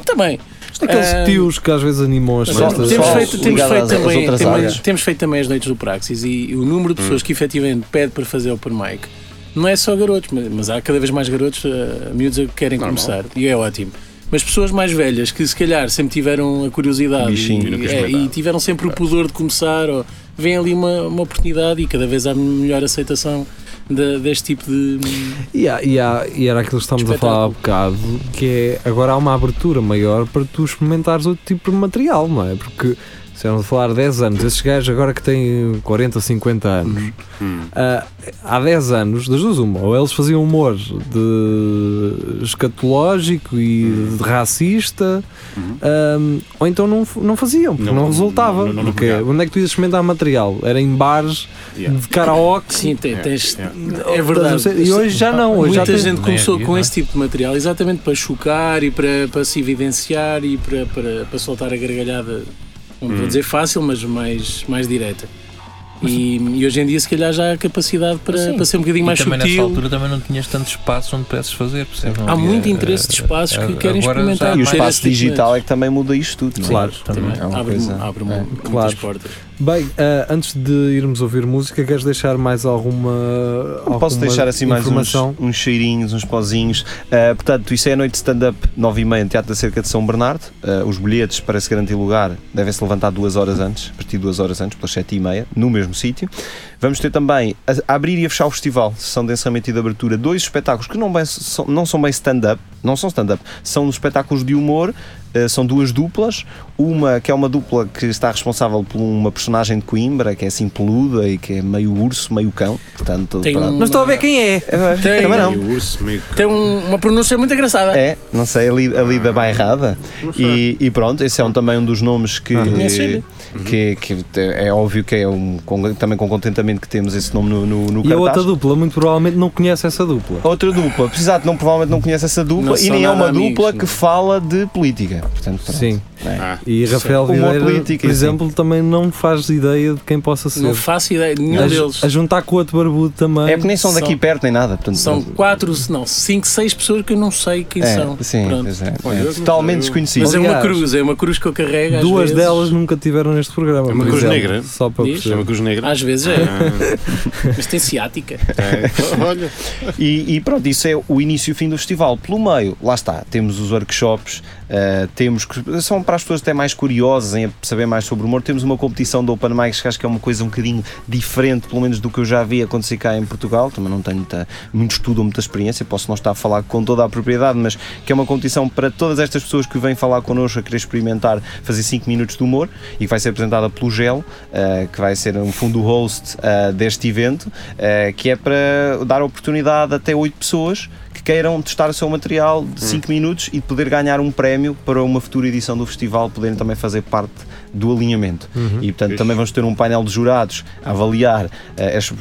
Também. Aqueles uh, tios que às vezes animam as festas. Temos feito, temos, feito também, temos, temos, feito também as noites do Praxis e, e o número de pessoas hum. que efetivamente pede para fazer open mic não é só garotos, mas, mas há cada vez mais garotos, uh, miúdos que querem Normal. começar e é ótimo mas pessoas mais velhas que se calhar sempre tiveram a curiosidade e, é, e, tiveram sempre o pudor de começar, ou vem ali uma, uma oportunidade e cada vez há melhor aceitação de, deste tipo de. E, há, e, há, e era aquilo que estamos a falar há bocado, que é agora há uma abertura maior para tu experimentares outro tipo de material, não é? Porque Estamos a falar 10 anos. Esses gajos agora que têm 40, 50 anos, uhum. uh, há 10 anos, das duas uma, ou eles faziam humor de escatológico e uhum. de racista, uhum. ou então não, não faziam, porque não, não resultava. Não, não, porque onde é que tu ias experimentar material? Era em bares yeah. de karaoke. Sim, tem, tens, yeah. é verdade. E hoje já não. Hoje Muita já gente tem... começou com esse tipo de material exatamente para chocar e para, para se evidenciar e para, para, para soltar a gargalhada não hum. vou dizer fácil, mas mais, mais direta. E, e, hoje em dia, se calhar, já há capacidade para, para ser um bocadinho e mais também sutil. nessa altura também não tinhas tanto espaço onde pudesses fazer. há muito interesse de espaços que querem experimentar. E o espaço digital é que também muda isto tudo. Claro, também. É abre, coisa, abre é, muitas claro. portas. Bem, uh, antes de irmos ouvir música, queres deixar mais alguma. alguma Posso deixar assim mais uns, uns, cheirinhos, uns pozinhos. Uh, portanto, isso é a noite de stand-up 9 e meia no Teatro da Cerca de São Bernardo. Uh, os bilhetes para se garantir lugar devem-se levantar duas horas antes, a partir de duas horas antes, pelas 7 e meia, no mesmo sítio. Vamos ter também a, a abrir e a fechar o festival, sessão de encerramento e de abertura, dois espetáculos que não, bem, não são bem stand-up não são stand-up, são espetáculos de humor são duas duplas, uma que é uma dupla que está responsável por uma personagem de Coimbra, que é assim peluda e que é meio urso, meio cão. Portanto, Tem uma... Não estou a ver quem é. Tem, Também não. Meio urso, meio cão. Tem um, uma pronúncia muito engraçada. É, não sei, ali, ali da bairrada. E, e, pronto, esse é um, também um dos nomes que. Ah, que, que, é óbvio que é um, com, também com contentamento que temos esse nome no, no, no E a outra dupla, muito provavelmente não conhece essa dupla. Outra dupla, exato, não, provavelmente não conhece essa dupla não e nem é uma amigos, dupla que fala de política. Portanto. Sim. É. Ah, e Rafael Videira, política, por exemplo, sim. também não faz ideia de quem possa ser. Não faço ideia, nenhum a, deles. A juntar com o outro barbudo também. É porque nem são daqui são, perto nem nada. Portanto, são quatro, não, cinco, seis pessoas que eu não sei quem é, são. Sim, é, é. Totalmente desconhecido. Mas é uma cruz, é uma cruz que eu carrego. Duas vezes. delas nunca tiveram neste programa. É uma cruz exemplo, negra. Só para É uma cruz negra. Às vezes é. Ah. Mas tem ciática. [laughs] Olha. E, e pronto, isso é o início e o fim do festival. Pelo meio, lá está, temos os workshops, uh, temos que são para as pessoas até mais curiosas em saber mais sobre o humor. Temos uma competição de Open Mics que acho que é uma coisa um bocadinho diferente, pelo menos do que eu já vi acontecer cá em Portugal. Também não tenho muita, muito estudo ou muita experiência, posso não estar a falar com toda a propriedade, mas que é uma competição para todas estas pessoas que vêm falar connosco a querer experimentar fazer 5 minutos de humor e que vai ser apresentada pelo GEL, uh, que vai ser um fundo host uh, deste evento, uh, que é para dar oportunidade até 8 pessoas que queiram testar o seu material de 5 hum. minutos e poder ganhar um prémio para uma futura edição do festival, poderem também fazer parte do alinhamento. Uhum. E portanto também vamos ter um painel de jurados a avaliar uh,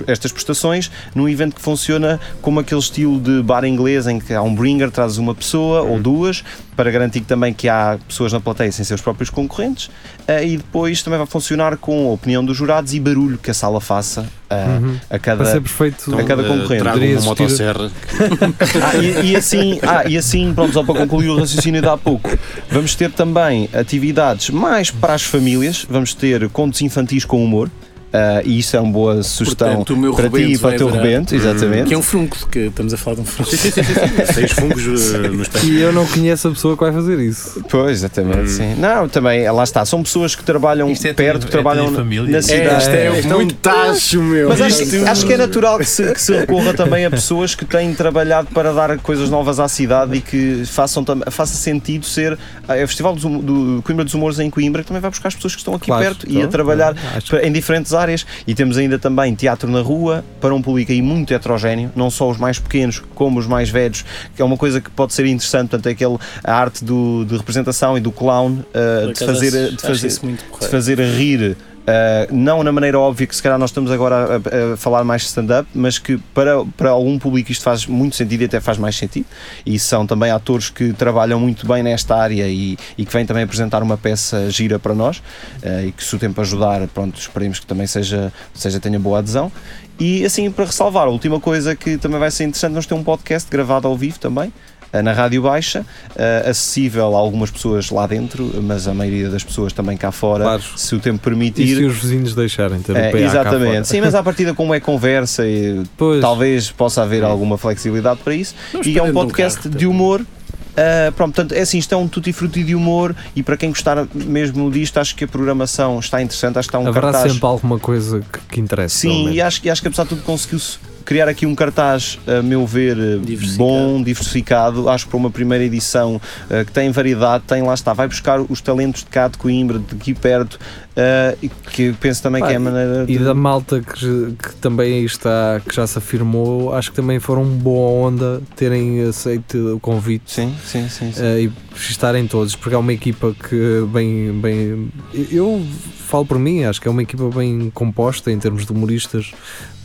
estas prestações num evento que funciona como aquele estilo de bar inglês em que há um bringer, trazes uma pessoa uhum. ou duas para garantir também que há pessoas na plateia sem seus próprios concorrentes uh, e depois também vai funcionar com a opinião dos jurados e barulho que a sala faça uh, uhum. a cada, ser perfeito, a cada concorrente. Trago uma motosserra. [laughs] ah, e, e, assim, ah, e assim, pronto, só para concluir o raciocínio de há pouco, vamos ter também atividades mais para as famílias, vamos ter contos infantis com humor. Uh, e isso é uma boa sugestão Portanto, para ti e para o teu rebento, exatamente. Que é um fungo, que estamos a falar de um fungo. Sim, sim, sim, sim. [laughs] Seis fungos uh, nos pés. E eu não conheço a pessoa que vai fazer isso. Pois, exatamente, hum. sim. Não, também, lá está, são pessoas que trabalham é perto, que é trabalham família. na cidade. É, isto é, é muito tacho, meu. Mas acho, acho, que é natural que se, que se, recorra também a pessoas que têm trabalhado para dar coisas novas à cidade e que façam, faça sentido ser. É o Festival do, do Coimbra dos Humores em Coimbra que também vai buscar as pessoas que estão aqui claro, perto e a trabalhar em diferentes áreas. E temos ainda também teatro na rua para um público aí muito heterogéneo, não só os mais pequenos como os mais velhos, que é uma coisa que pode ser interessante, portanto, é aquele, a arte do, de representação e do clown uh, de, fazer, de, fazer, de fazer rir Uh, não na maneira óbvia que se calhar nós estamos agora a, a falar mais stand-up, mas que para, para algum público isto faz muito sentido e até faz mais sentido. E são também atores que trabalham muito bem nesta área e, e que vêm também apresentar uma peça gira para nós uh, e que se o tempo ajudar, pronto, esperemos que também seja, seja tenha boa adesão. E assim, para ressalvar, a última coisa que também vai ser interessante, nós temos um podcast gravado ao vivo também, na Rádio Baixa, uh, acessível a algumas pessoas lá dentro, mas a maioria das pessoas também cá fora, claro. se o tempo permitir. E se os vizinhos deixarem ter o uh, Exatamente, sim, mas à partida, como é conversa, e talvez possa haver alguma flexibilidade para isso. e é um podcast um de humor. Uh, pronto, portanto, é assim, isto é um tutti frutti de humor e para quem gostar mesmo disto, acho que a programação está interessante, acho que está um Haverá cartaz... sempre alguma coisa que, que interessa. Sim, e acho, e acho que apesar de tudo conseguiu-se criar aqui um cartaz, a meu ver, diversificado. bom, diversificado. Acho que para uma primeira edição uh, que tem variedade, tem lá está, vai buscar os talentos de cá de Coimbra, de aqui perto, uh, que penso também que é a maneira. De... E da malta que, que também aí está, que já se afirmou, acho que também foram boa onda terem aceito o convite. Sim, sim, sim. sim. Uh, e estarem todos, porque é uma equipa que bem, bem. Eu falo por mim, acho que é uma equipa bem composta em termos de humoristas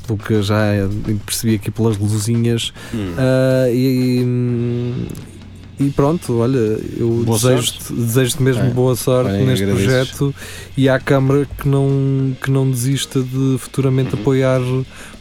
pelo que já percebi aqui pelas luzinhas. Hum. Uh, e, e pronto, olha, eu desejo-te desejo mesmo é. boa sorte Bem, neste agradeço. projeto e à Câmara que não, que não desista de futuramente uhum. apoiar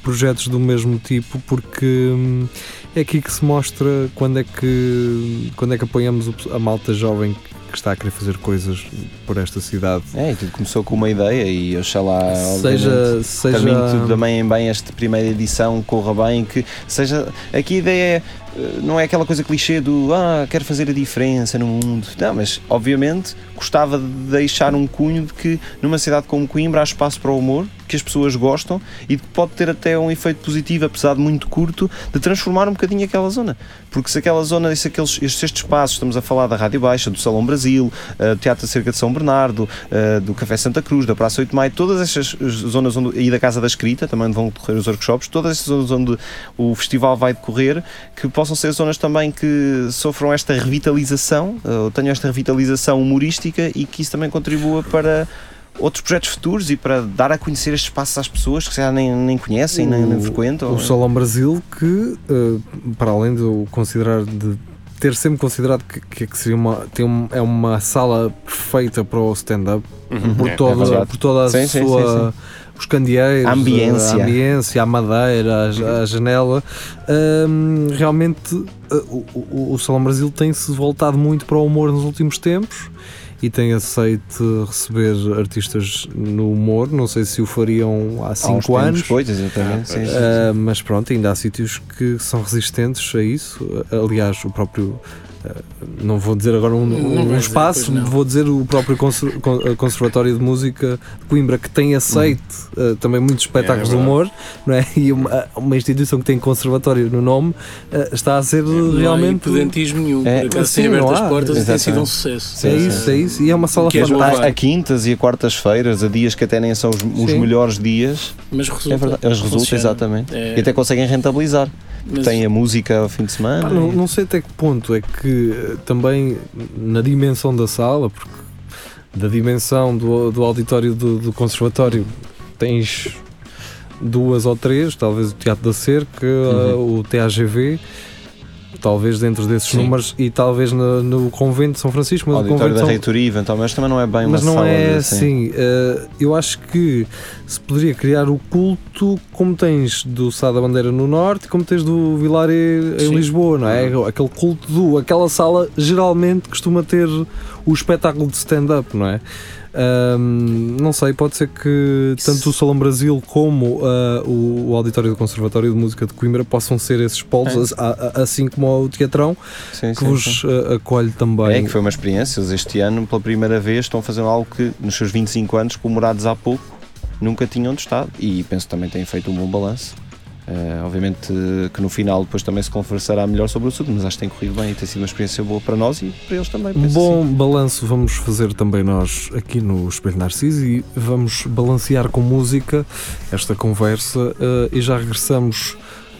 projetos do mesmo tipo, porque hum, é aqui que se mostra quando é que, quando é que apoiamos a malta jovem que está a querer fazer coisas por esta cidade. É, tudo começou com uma ideia e oxalá seja, seja... também em bem esta primeira edição corra bem, que seja, aqui a ideia é eh, não é aquela coisa clichê do ah, quero fazer a diferença no mundo. Não, mas obviamente gostava de deixar um cunho de que numa cidade como Coimbra há espaço para o humor, que as pessoas gostam e pode ter até um efeito positivo, apesar de muito curto, de transformar um bocadinho aquela zona. Porque se aquela zona, se aqueles, estes, espaços, estamos a falar da Rádio Baixa, do Salão Brasil, uh, Teatro Cerca de São Bernardo, uh, do Café Santa Cruz, da Praça 8 de Maio, todas estas zonas onde, e da Casa da Escrita, também onde vão decorrer os workshops, todas estas zonas onde o festival vai decorrer, que possam ser zonas também que sofram esta revitalização, uh, tenham esta revitalização humorística e que isso também contribua para outros projetos futuros e para dar a conhecer este espaço às pessoas que já nem, nem conhecem, o, nem, nem frequentam. O Salão Brasil, que uh, para além de eu considerar de ter sempre considerado que, que seria uma, tem um, é uma sala perfeita para o stand-up uhum, por, é, toda, é por toda a sim, sua. Sim, sim, os candeeiros, a ambiência, a, ambiência, a madeira, a, a janela. Um, realmente, uh, o, o, o Salão Brasil tem-se voltado muito para o humor nos últimos tempos e tem aceito receber artistas no humor. Não sei se o fariam há 5 anos. Depois, exatamente. sim, sim, sim. Uh, mas pronto, ainda há sítios que são resistentes a isso. Aliás, o próprio não vou dizer agora um, um, um espaço, dizer, vou dizer o próprio Conservatório de Música de Coimbra, que tem aceite uh, também muitos espetáculos é, é de humor, não é? [laughs] E uma, uma, instituição que tem conservatório no nome uh, está a ser é, realmente. Não há impedentismo nenhum, é, acaso tem aberto as portas e tem sido um sucesso. Sim, é isso, é isso. E é uma sala fantástica. A, quintas e a quartas-feiras, a dias que até nem são os, os melhores dias. Mas resulta. É verdade, eles resultam, exatamente. E até conseguem rentabilizar. Mas... Tem a música ao fim de semana. Pá, não, não, sei até que ponto é que eh, também na dimensão da sala, porque da dimensão do, do auditório do, do conservatório tens duas ou três, talvez o Teatro da Cerca, uhum. o TAGV talvez dentro desses Sim. números e talvez no, no, convento de São Francisco. Mas Auditório da são... reitoria, eventualmente, mas também não é bem mas uma não é assim. Uh, eu acho que se poderia criar o culto como tens do Sá da Bandeira no Norte e como tens do Vilar em Sim. Lisboa, não é? Uhum. Aquele culto do... Aquela sala geralmente costuma ter o espetáculo de stand-up, não é? Um, não sei, pode ser que tanto o Salão Brasil como uh, o, o, Auditório do Conservatório de Música de Coimbra possam ser esses polos, é. assim como o Teatrão, sim, que sim, vos sim. Uh, acolhe também. É que foi uma experiência. Eles este ano, pela primeira vez, estão a fazer algo que nos seus 25 anos, comemorados há pouco, nunca tinham estado e penso que também têm feito um bom balanço. Uh, obviamente que no final depois também se conversará melhor sobre o assunto, mas acho que tem corrido bem e tem sido uma experiência boa para nós e para eles também. Bom assim. balanço vamos fazer também nós aqui no Espelho Narciso e vamos balancear com música esta conversa uh, e já regressamos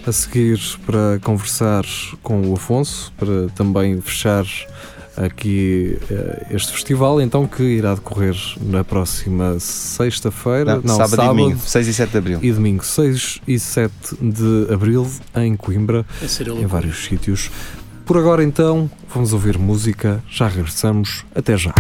a seguir para conversar com o Afonso, para também fechar aqui uh, este festival, então que irá decorrer na próxima sexta-feira, não, não, sábado, sábado, e domingo, 6 e 7 de abril. E domingo, 6 e 7 de abril, em Coimbra, em vários sítios. Por agora, então, vamos ouvir música, já regressamos, até já.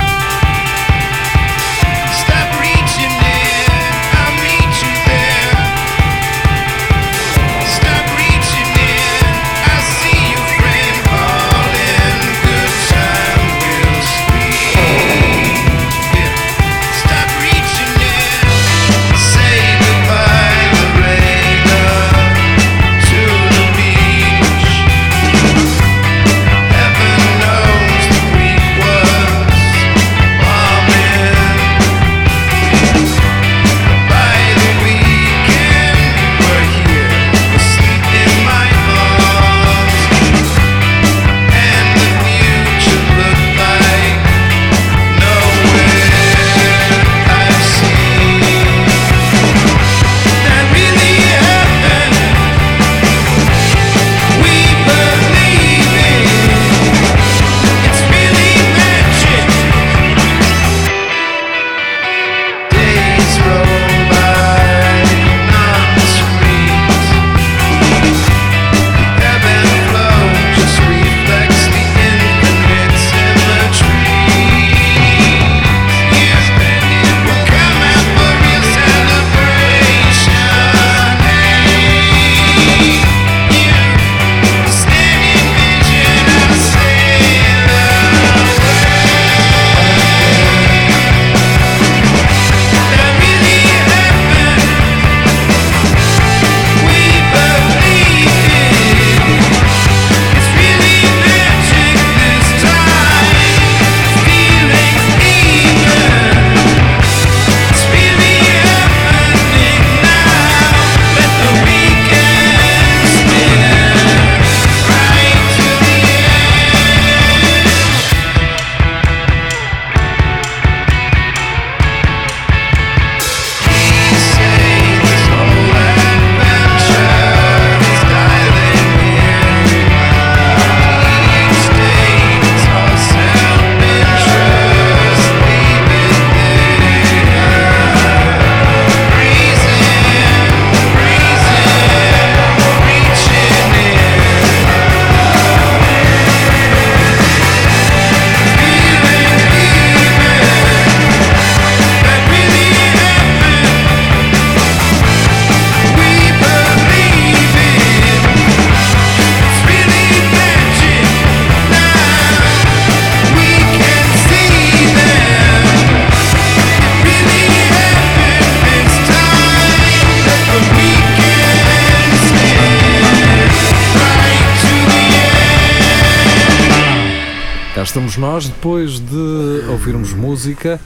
Depois de ouvirmos música,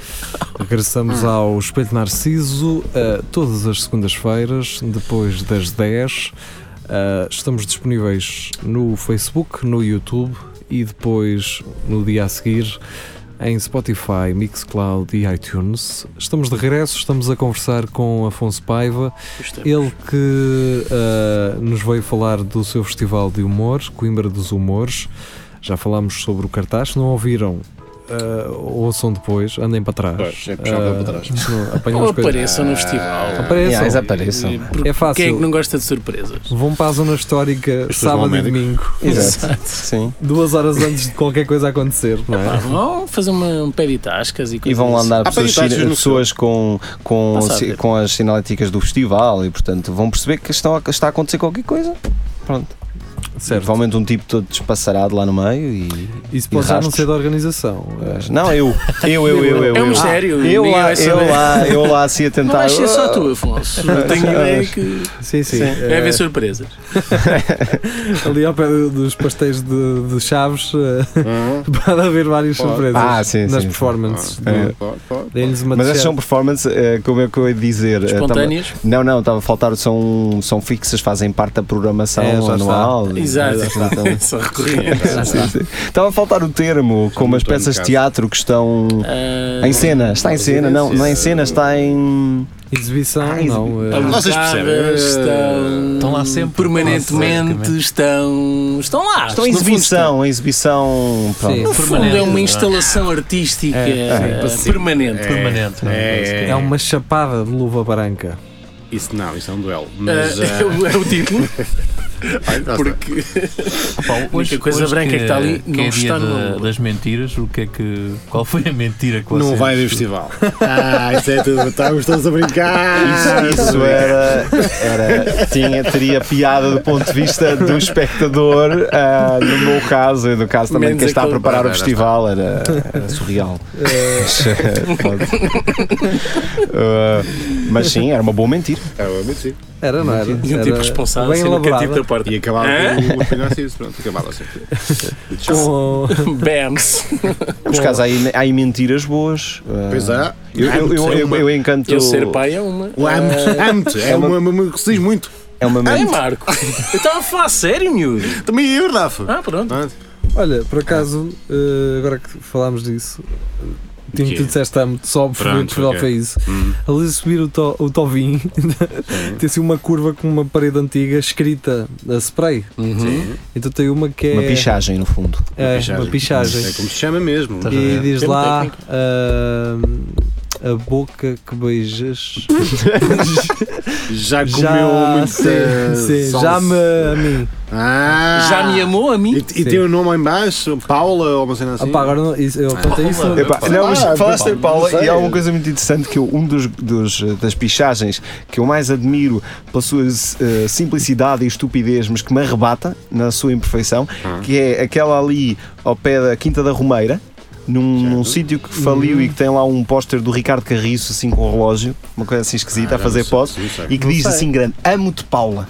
regressamos ao Espelho Narciso uh, todas as segundas-feiras, depois das 10. Uh, estamos disponíveis no Facebook, no YouTube e depois no dia a seguir em Spotify, Mixcloud e iTunes. Estamos de regresso, estamos a conversar com Afonso Paiva, ele que uh, nos veio falar do seu festival de humor, Coimbra dos Humores. Já falámos sobre o cartaz. Se não ouviram, uh, ouçam depois, andem para trás. Pois, é uh, para trás. Não, Ou apareçam no festival. Ah, apareçam. Yeah, apareçam. É fácil. Quem é que não gosta de surpresas? Vão para a zona histórica sábado e domingo. Exato. Sim. Duas horas antes de qualquer coisa acontecer, não é? vão fazer uma, um pé de tascas e E vão lá andar pessoas, pessoas com, com, com as sinaléticas do festival e, portanto, vão perceber que está, está a acontecer qualquer coisa. Pronto. Certo. Provavelmente um tipo todo despassarado lá no meio e. Isso pode já não ser da organização. Não, eu. Eu, eu, eu. eu é um mistério. eu, lá, eu, lá, eu lá assim a tentar. Não vais ser só tu, Afonso. Não tenho [laughs] ideia que. Sim, sim. sim. É haver surpresas. [laughs] Ali ao pé dos pastéis de, de Chaves uhum. [laughs] pode haver várias surpresas ah, sim, nas sim, performances. É. Mas essas são performances, eh, como é que eu ia dizer? Eh, Espontâneas? Não, não, estava a faltar, são, são fixas, fazem parte da programação é, anual. Exato. Só recorrente. Estava a faltar o termo, como as peças de teatro que estão uh, em cena. Está em cena, não, não é em cena, está em. Exibição, ah, não. É. Vocês percebem? Estão, estão lá sempre. Permanentemente estão, estão lá. Estão em exibição, em exibição. Sim, no fundo é uma instalação artística é, é, permanente. É, permanente. É, é, uma chapada de luva branca. Isso não, isso é um duelo. Mas, uh, [laughs] é o título. [laughs] Porque Opa, a única coisa hoje branca que, que está ali que não é está no... das mentiras, o que é que qual foi a mentira que Não vai do festival. [laughs] ah, isso é tudo, estávamos todos a brincar. Isso, isso era, era tinha, teria piada do ponto de vista do espectador, uh, no meu caso, e no caso também de quem está a preparar o festival, era, era surreal. uh, [laughs] mas sim, era uma boa mentira. Era uma mentira. Era, não era? E um tipo responsável, bem elaborado. Parte. E acabava com o pedaço pronto, acabava assim. Com... Mas caso há aí, há aí mentiras boas. Pois é. Eu, eu, eu, eu, eu encanto. Eu ser pai é uma. O amo-te. É uma, uma que se diz muito. É uma mente. Ai, Marco. [laughs] Eu estava a falar sério, miúdo. Também eu, Rafa. Ah, pronto. Olha, por acaso, agora que falámos disso, Tinha tu disseste amo, só porque okay. foi isso. Hum. Ali subir o, to, o Tovin, [laughs] tem assim uma curva com uma parede antiga escrita a spray. Uhum. Então tem uma que é. Uma pichagem no fundo. É, uma pichagem. Uma pichagem. É como se chama mesmo. E diz lá. Uh, a boca que beijas. Já comeu já, muita sim, sim, já me a mim. Ah, já me amou a mim? E, e tem o um nome em baixo? Paula ou uma cena assim? Opa, agora não, isso, eu contei isso Epa, não, mas ah, falaste em Paula e há uma coisa muito interessante que eu, um dos, dos, das pichagens que eu mais admiro pela sua uh, simplicidade e estupidez mas que me arrebata na sua imperfeição ah. que é aquela ali ao pé da Quinta da Romeira num, num sítio que faliu uhum. e que tem lá um póster do Ricardo Carriço, assim com o relógio, uma coisa assim esquisita, ah, a fazer posse, e que não diz sei. assim grande: Amo-te, Paula.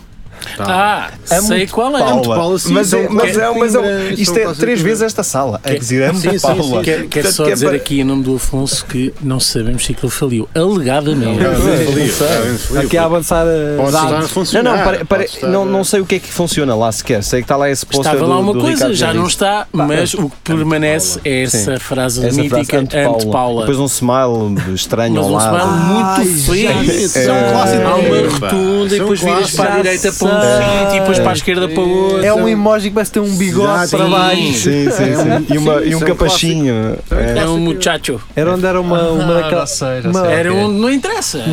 Tá. Ah, sei qual é. Paula. Paula sim, mas, é, mas, é, mas é, isto é três vezes esta sala. É dizer, amo sim, Paula. Sim, sim. Quero, quero só dizer aqui em nome do Afonso que não sabemos se aquilo faliu. Alegadamente. Não, Aqui a avançar. Não, não, para, para, não, não sei o que é que funciona lá sequer. Sei que está lá esse posto Estava lá uma do coisa, já não está, mas o que permanece é essa frase mítica ante Paula. Depois um smile estranho ao lado. Mas um smile muito feio. Há uma rotunda e depois viras para a direita para um sítio depois para a esquerda para o outro. É um emoji que parece ter um bigode para baixo. Sim, sim, sim. E, uma, e um capachinho. É um muchacho. Era onde era uma, uma ah, daquelas. Era onde não interessa.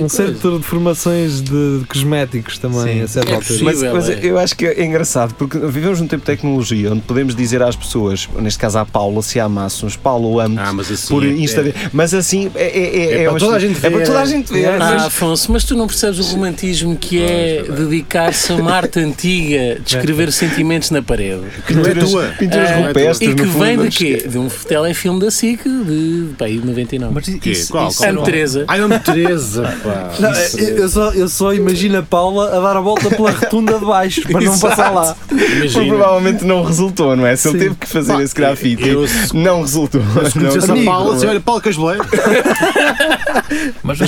Um centro de formações de cosméticos também, a certa altura. Mas, mas é. eu acho que é engraçado porque vivemos num tempo de tecnologia onde podemos dizer às pessoas, neste caso à Paula, se amassemos, Paulo, amo ah, mas assim, por Instagram. Mas assim é, é, é, é, para toda a gente ver. É para toda a gente ver. Ah, Afonso, mas tu não percebes o romantismo que é dedicar a uma arte antiga de escrever sentimentos na parede. Que não é tua. Pinturas uh, rupestres. E que vem de quê? De um telefilme da SIC de, pá, de 99. Mas isso, qual? qual? Ana Teresa. Ai, Ana Teresa, [laughs] pá. Não, eu, só, eu só imagino a Paula a dar a volta pela rotunda de baixo para não passar lá. Imagina. Provavelmente não resultou, não é? Se ele teve que fazer pá, esse grafite, eu, não resultou. Mas conhecesse a Paula, assim, olha, Paula Casboleiro. Mas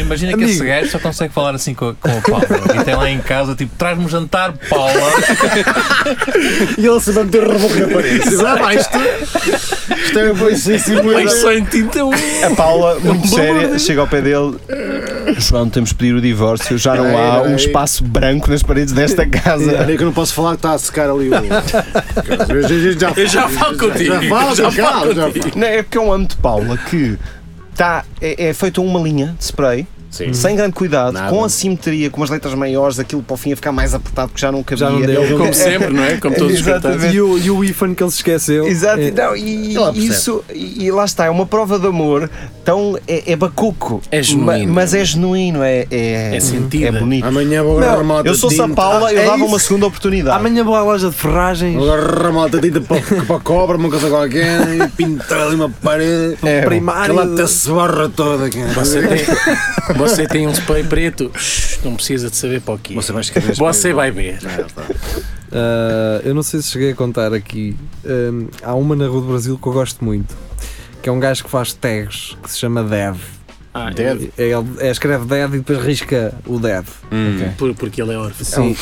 imagina que esse gajo só consegue falar assim com, com a Paula e tem lá em casa, tipo, traz-me jantar, Paula. [laughs] e ele se vai meter o reboco na parede. Já vai, isto, isto é uma só em tinta A Paula, muito séria, chega ao pé dele. João, temos de pedir o divórcio. Já não há um espaço branco nas paredes desta casa. É que eu não posso falar que está a secar ali o. Eu já falo contigo. Já falo, já falo. Não, é porque é um amo de Paula que tá, é, é feito uma linha de spray Sim. sem grande cuidado, Nada. com a simetria, com as letras maiores, aquilo para o fim ia ficar mais apertado porque já não cabia. Já não deu. Como [laughs] sempre, não é? Como todos os cartazes. E o, e o IFAN que ele se esqueceu. Exato, é. não, e, isso, e, lá está, é uma prova de amor, tão, é, é bacuco. É genuíno. Mas é genuíno, é, é, é sentido. É bonito. Amanhã vou agarrar uma Eu sou Sapaula, ah, eu é dava isso. uma segunda oportunidade. Amanhã vou à loja de ferragens. Vou agarrar uma alta tinta para, para cobra, uma coisa qualquer, e pintar ali uma parede. É, primário. Aquela até se barra toda. Você [laughs] tem, você tem um spray preto, não precisa de saber para o quê. Você vai escrever. Você vai ver. Uh, [laughs] eu não sei se cheguei a contar aqui. Uh, há uma na Rua do Brasil que eu gosto muito, que é um gajo que faz tags que se chama Dev. Ah, Dead? É, ele é, escreve Dead e depois risca o Dead. Hum. Okay. Por, porque ele é órfão. Sim.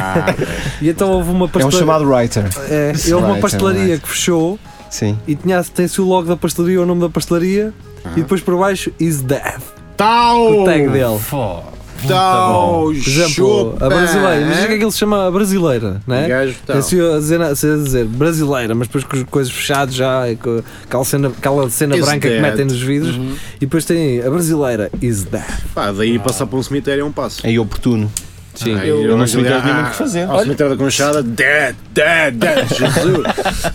ah, [laughs] e então houve uma pastelaria. É um chamado writer. É, houve uma pastelaria que fechou Sim. e tinha, tem-se o logo da pastelaria, o nome da pastelaria, ah. e depois por baixo is Dead. Tal! O tag dele. Fó. Tal, Por exemplo, a brasileira, mas o que é que ele se chama a brasileira, né? Gajo, tal. a dizer, a dizer brasileira, mas depois com as coisas fechadas já, com aquela cena, aquela cena branca dead. que metem nos vidros, uhum. e depois tem a brasileira is that. Pá, daí ah. passar para um cemitério é um passo. É oportuno. Sim, ah, eu, eu não sabia que tinha muito que fazer. Ao cemitério da Conchada, dead, dead, dead, [laughs] Jesus.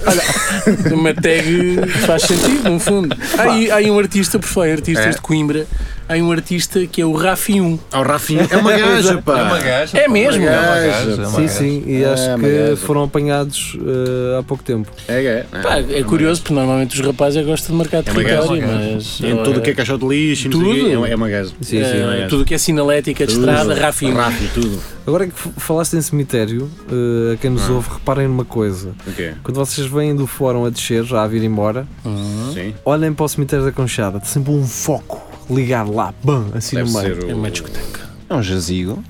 Olha, uma tag faz sentido, no fundo. Há aí, há aí um artista, por falar artistas é. de Coimbra, há um artista que é o Rafi 1. Ah, o Rafi É uma [laughs] gaja, pá. É uma gaja. É mesmo. É uma gaja. É uma sim, sim. E é acho que foram apanhados uh, há pouco tempo. É, é. Pá, é, curioso, porque normalmente os rapazes gostam de marcar território, mas... Em tudo o que é caixote de lixo, tudo. é uma gaja. Sim, sim. Tudo o que é sinalética de estrada, Rafi 1. Rafi, tudo. Agora que falaste em cemitério, uh, a quem nos ah. ouve, reparem numa coisa. Okay. Quando vocês vêm do fórum a descer, já a vir embora, uhum. olhem para o cemitério da Conchada, tem sempre um foco ligado lá, bam, assim Deve no meio. O... É uma discoteca. É um jazigo.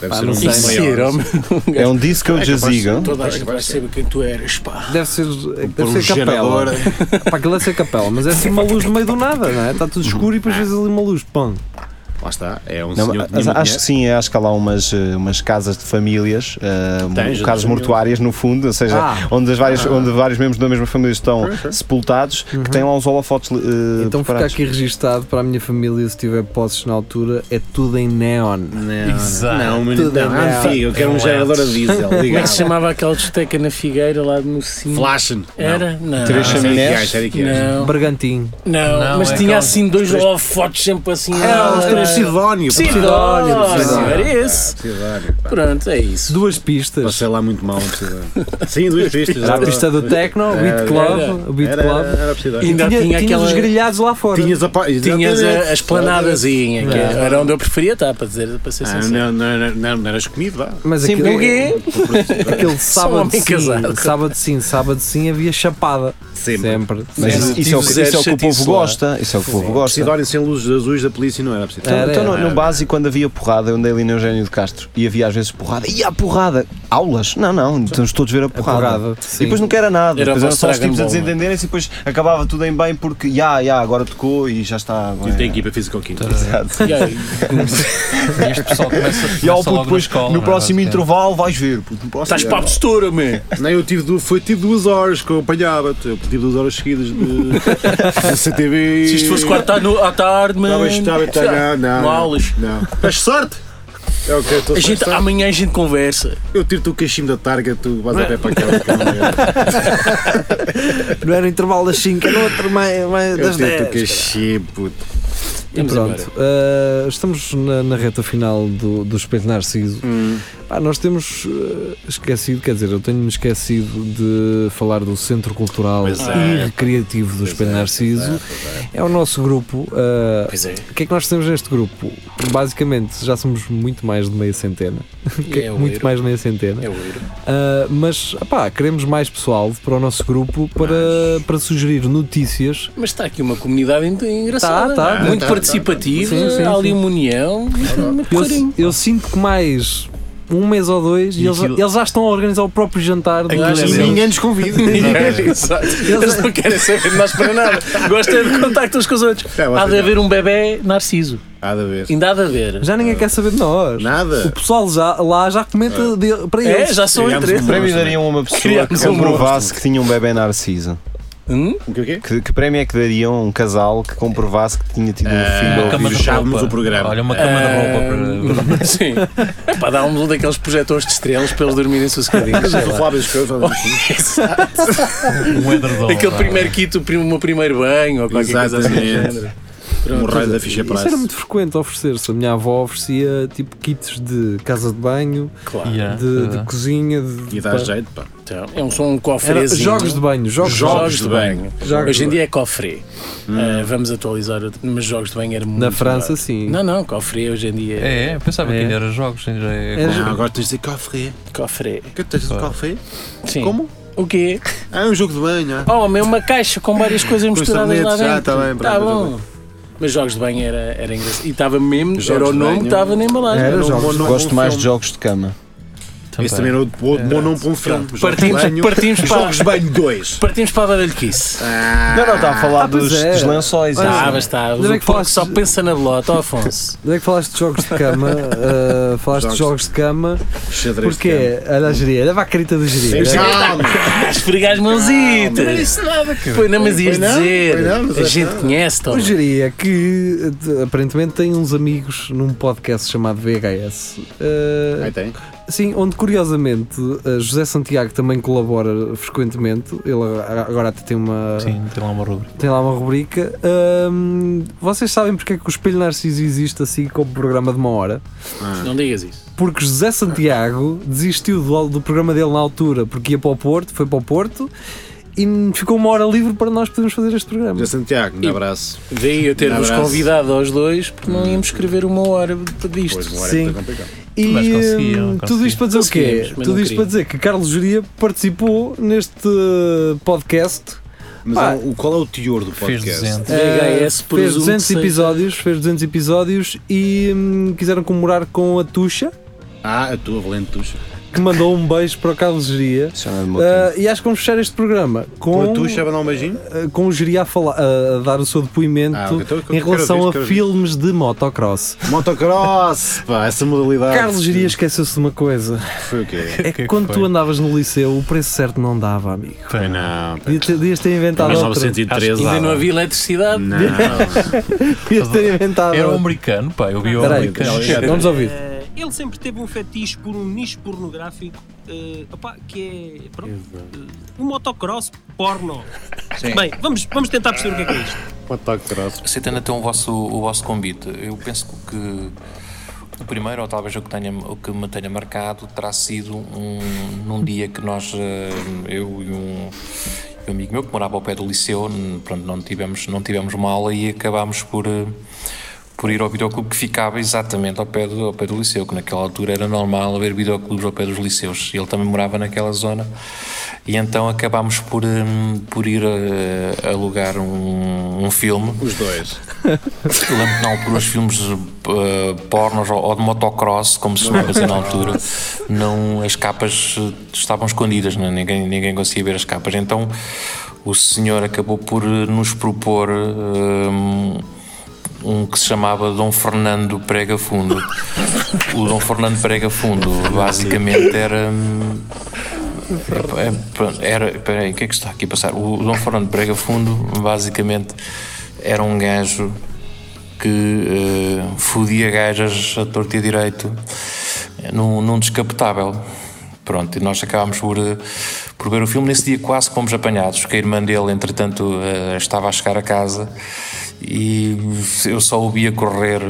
Deve ah, ser um ser, [laughs] é um disco é jazigo. Toda a gente vai saber quem tu eres, pá. Deve ser, deve ser capela. pá, aquilo deve ser capela, mas é assim uma luz no meio do nada, não é? Está tudo escuro e depois vês ali uma luz, pam. Lá está, é um não, senhor que Acho que sim, acho que há lá umas, eh, umas casas de famílias, uh, casas mortuárias no fundo, ou seja, ah. onde, as várias, ah. onde vários membros da mesma família estão sepultados, uhum. que têm lá uns holofotes. Uh, então preparados. fica aqui registado para a minha família, se tiver posses na altura, é tudo em neon. neon. Exato. Não, tudo não, não, antigo, eu quero um gerador a diesel. [laughs] Como é que se chamava aquela discoteca na Figueira lá no Cine? Flashen. Era? Não. Três chaminés? Não. Bergantim. Não, mas é tinha assim dois holofotes sempre assim. Ah, Sidónio. Sidónio. Era esse. Pronto, é isso. Duas pistas. Passei lá muito mal Sim, duas pistas. A pista do Tecno, o Beat Club. O Beat Club. Era, ainda tinha, tinha os grelhados lá fora. Tinhas, a, tinhas a, as planadazinha, que era onde eu preferia estar, para, dizer, para ser ah, sincero. Não, eras comido lá. Mas sim, porque aquele sábado sim, sábado sim, sábado sim havia chapada. Sempre. Sempre. Mas isso, é, isso é o que o povo gosta. Isso é o que o povo gosta. Sidónio sem luzes azuis da polícia não era preciso. Então, no, no básico, quando havia porrada, eu andei ali no Eugênio de Castro e havia às vezes porrada. E a porrada? Aulas? Não, não, estamos todos a ver a porrada. A porrada e depois não era nada. Era depois eram só os tipos a desentenderem-se e depois acabava tudo em bem porque, já, já, agora tocou e já está. E tem equipa física ao quinto. Exato. E [laughs] este pessoal começa, e ao, depois, escola, no próximo intervalo vais ver. Estás para a postura, man. Nem eu tive, foi tive duas horas que eu apanhava. Eu tive duas horas seguidas de, de [laughs] CTV. Se isto fosse quarta à tarde, mano. Não, estava, não, não. Não aulas. Não. Tens sorte? É o que a gente, amanhã a gente conversa. Eu tiro-te o cachimbo da targa, tu vais a pé para aquela Não era o intervalo das 5, era outro mais, mais das 10. Eu tiro-te o cachimbo, puto. E pronto, uh, estamos na, na, reta final do, do Espelho Narciso. Hum. Ah, nós temos uh, esquecido, quer dizer, eu tenho-me esquecido de falar do Centro Cultural é. e Recreativo do Espelho é, Narciso. É, é, o nosso grupo. Uh, o que é que nós temos neste grupo? Basicamente, já somos muito mais de meia centena. [laughs] É muito mais de meia centena. É uh, mas, pá, queremos mais pessoal para o nosso grupo para, para sugerir notícias. Mas está aqui uma comunidade engraçada. Tá, tá, muito participativa, tá, sim, sim, há ali uma união. Eu, eu sinto que mais um mês ou dois e, e eles, eles, já estão a organizar o próprio jantar do E ninguém nos convida. [laughs] eles, eles não querem saber de nós para nada. Gostam de contacto uns com os outros. É, há de haver um bebê narciso. Há de haver. Ainda há de haver. Já ninguém quer saber de nós. Nada. O pessoal já, lá já comenta é. de, para é, eles. É, já são três. Prémio dariam uma pessoa que comprovasse que tinha um bebê narciso. Hum? O quê, Que, que prémio é que dariam um casal que comprovasse que tinha tido um filho uma cama de roupa. o programa. Olha, uma cama uh, de roupa para... [laughs] Sim. Para dar um daqueles projetores de estrelas para eles dormirem sossegadinhos. [laughs] Exato. um edredom. Aquele primeiro kit, o meu primeiro banho ou qualquer coisa assim. Um raio da ficha Isso era muito frequente oferecer-se. A minha avó oferecia tipo kits de casa de banho, claro. yeah. de, de, cozinha. De, e dá jeito, pá. Então, é um, um cofrezinho. Jogos de banho. Jogos, jogos de, de banho. banho. Jogos Hoje em dia é cofre. Hum. Uh, vamos atualizar, mas jogos de banho era muito. Na França, sim. Não, não, cofre hoje em dia. É, é pensava é. que ainda era jogos. Já é, é não, agora tens de dizer cofre. Cofre. Que tens de cofre? Sim. Como? O quê? Ah, é um jogo de banho. Oh, é uma caixa com várias coisas misturadas lá dentro. Já, tá bem, tá bom. Mas jogos de banho era, era engraçado. E estava mesmo, jogos era o nome que estava na embalagem. Era, era jogos, gosto mais de jogos de cama. Também. Esse também era o bom nome para um filme. Partimos, banho, partimos para Jogos de Banho 2. Partimos para a Badalhoquice. Ah, não, não, está a falar ah, dos, é. dos lençóis. Ah, mas está. O é que falaste... só pensa na bolota, oh, Afonso. [laughs] Onde é que falaste de jogos de cama? Uh, [laughs] falaste jogos de jogos de cama. Porquê? Olha a geria, olha a carita do geria. [laughs] Esfregar as mãozitas. Não disse nada, cara. Foi, não, mas ias dizer. A gente conhece, Tom. O geria que aparentemente tem uns amigos num podcast chamado VHS. Uh, Aí tem. Sim, onde curiosamente José Santiago também colabora frequentemente. Ele agora até tem uma. Sim, tem lá uma rubrica. Tem lá uma rubrica. Um, vocês sabem porque é que o Espelho Narciso existe assim como programa de uma hora? Ah. Não digas isso. Porque José Santiago desistiu do, do programa dele na altura porque ia para o Porto, foi para o Porto e ficou uma hora livre para nós podermos fazer este programa. José Santiago, um abraço. Veio a ter-vos convidado aos dois porque não íamos escrever uma hora disto. Pois, uma hora Sim. É e mas conseguiam, tudo isto para dizer o quê? Tudo isto para dizer que Carlos Juria participou neste podcast. Mas ah, o, qual é o teor do podcast? Fez 200, VHS, fez 200 episódios, fez 200 episódios e hum, quiseram comemorar com a Tuxa. Ah, a tua valente Tuxa que mandou um beijo para o Carlos Geria. Uh, e acho que vamos fechar este programa com, com a Tuxa a dar um beijinho? Uh, com o Geria a, falar, a dar o seu depoimento ah, então, em relação a filmes de motocross. Motocross! Pá, essa modalidade. Carlos Geria esqueceu-se de uma coisa. Foi o quê? É que, quando tu andavas no liceu, o preço certo não dava, amigo. Foi não. Devias ter inventado Mas 913 Ainda não havia eletricidade. Não. [laughs] Devias ter inventado. Era um americano, pá. Eu vi o americano. Vamos ouvir ele sempre teve um fetiche por um nicho pornográfico uh, opa, que é pronto, uh, um motocross porno. Sim. Bem, vamos, vamos tentar perceber o que é, que é isto. Motocross. Aceitando então o vosso, o vosso convite, eu penso que o primeiro, ou talvez o que, tenha, o que me tenha marcado, terá sido um, num dia que nós, eh, eu e um, um amigo meu que morava ao pé do liceu, pronto, não tivemos, não tivemos uma aula e acabámos por por ir ao videoclube que ficava exatamente ao pé do, ao pé do liceu, que naquela altura era normal haver videoclubes ao pé dos liceus. Ele também morava naquela zona e então acabámos por, um, por ir uh, alugar um, um, filme. Os dois. Lembro na altura os filmes uh, pornos ou, ou, de motocross, como se chamava na altura, não, as capas estavam escondidas, não? É? Ninguém, ninguém conseguia ver as capas. Então o senhor acabou por nos propor. Um, um que se chamava Dom Fernando Prega Fundo. O Dom Fernando Prega Fundo basicamente era. Era. Espera aí, o que é que está aqui a passar? O Dom Fernando Prega Fundo basicamente era um gajo que uh, fodia gajas a torto e a direito num, num descapotável. Pronto, e nós acabámos por, eh, por ver o filme. Nesse dia quase fomos apanhados, que a irmã dele, entretanto, uh, estava a chegar a casa e eu só o via correr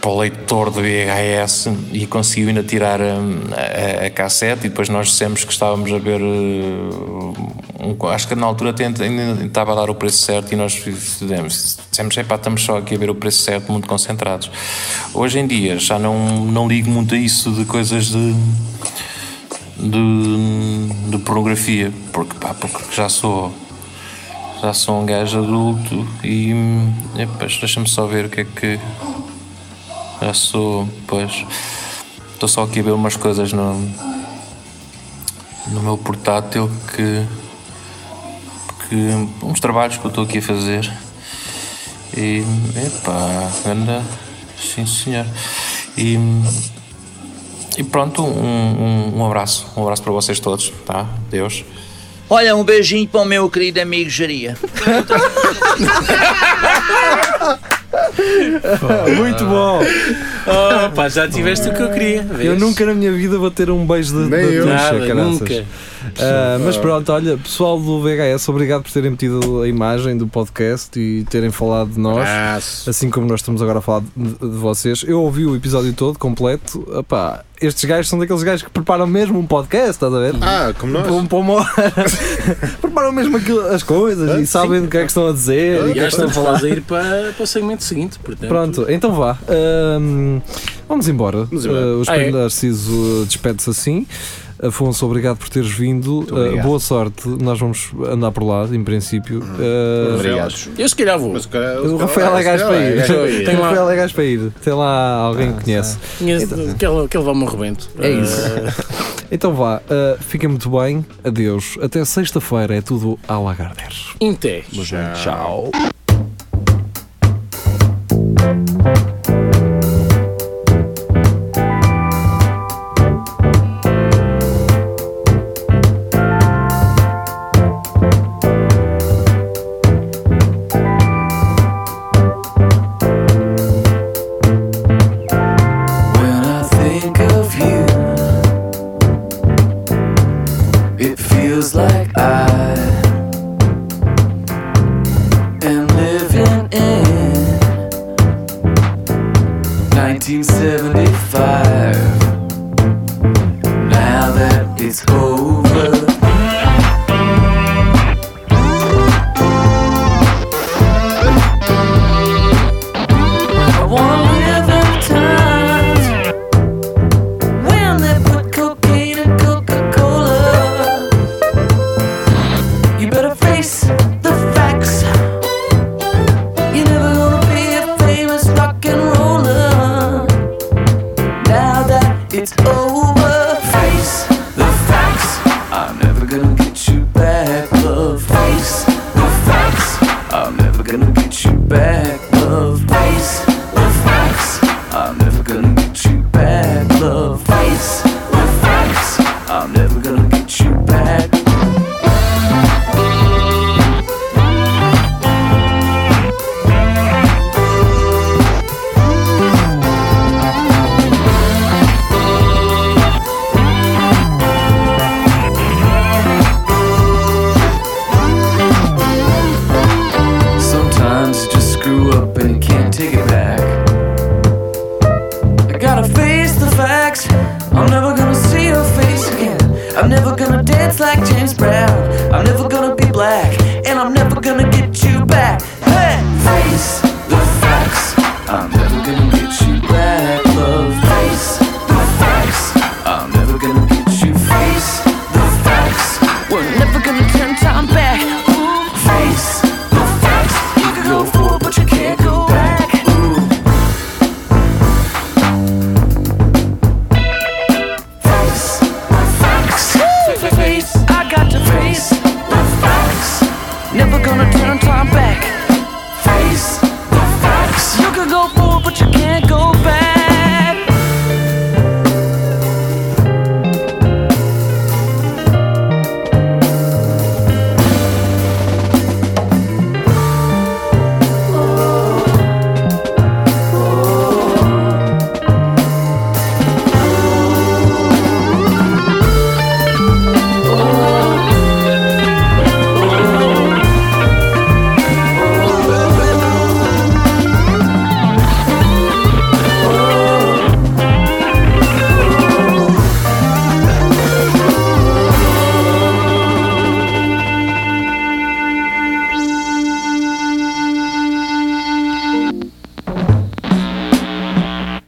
para o leitor de VHS e conseguiu ainda tirar a, a, a, cassete e depois nós dissemos que estávamos a ver uh, um, acho que na altura ainda estava a dar o preço certo e nós fizemos, dissemos, epá, estamos só aqui a ver o preço certo, muito concentrados. Hoje em dia já não, não ligo muito a isso de coisas de de, de pornografia, porque, pá, porque já sou já sou um gajo adulto e deixa-me só ver o que é que já sou, pois estou só aqui a ver umas coisas no, no meu portátil que, que uns trabalhos que eu estou aqui a fazer e epá, anda sim senhor e, e pronto, um, um, um abraço, um abraço para vocês todos, tá? Deus. Olha, um beijinho para o meu querido amigo Jaria. [laughs] Muito bom! Oh, pá, já tiveste o que eu queria. Vês? Eu nunca na minha vida vou ter um beijo de, Nem de eu. ducha, Nada, caraças. nunca. Ah, mas pronto, olha, pessoal do VHS, obrigado por terem metido a imagem do podcast e terem falado de nós. Abraço. Assim como nós estamos agora a falar de, de vocês, eu ouvi o episódio todo, completo. Epá, estes gajos são daqueles gajos que preparam mesmo um podcast, estás a ver? Ah, como nós. Um- uma [laughs] preparam mesmo aquilo- as coisas Ah, e sabem sim. do que é que estão a dizer. Ah, e que já estão a falar. a ir para, para o segmento seguinte, portanto. Pronto, então vá. Vamos embora. Vamos embora. Ah, o Ah, Espelho é? Narciso uh, despede-se assim. Afonso, obrigado por teres vindo. Ah, boa sorte. Nós vamos andar por lá, em princípio. Ah, Obrigado. Eu se calhar vou. Mas, cara, o Rafael é gajo para ir. é gajo para ir. O Tem lá- Rafael é gajo para ir. Tem lá alguém que conhece. Conheço- Que ele, que ele vai-me um rebento. É isso. Ah, Então vá. ah, fiquem muito bem. Adeus. Até sexta-feira. É tudo a Lagarder. Inté. Tchau. When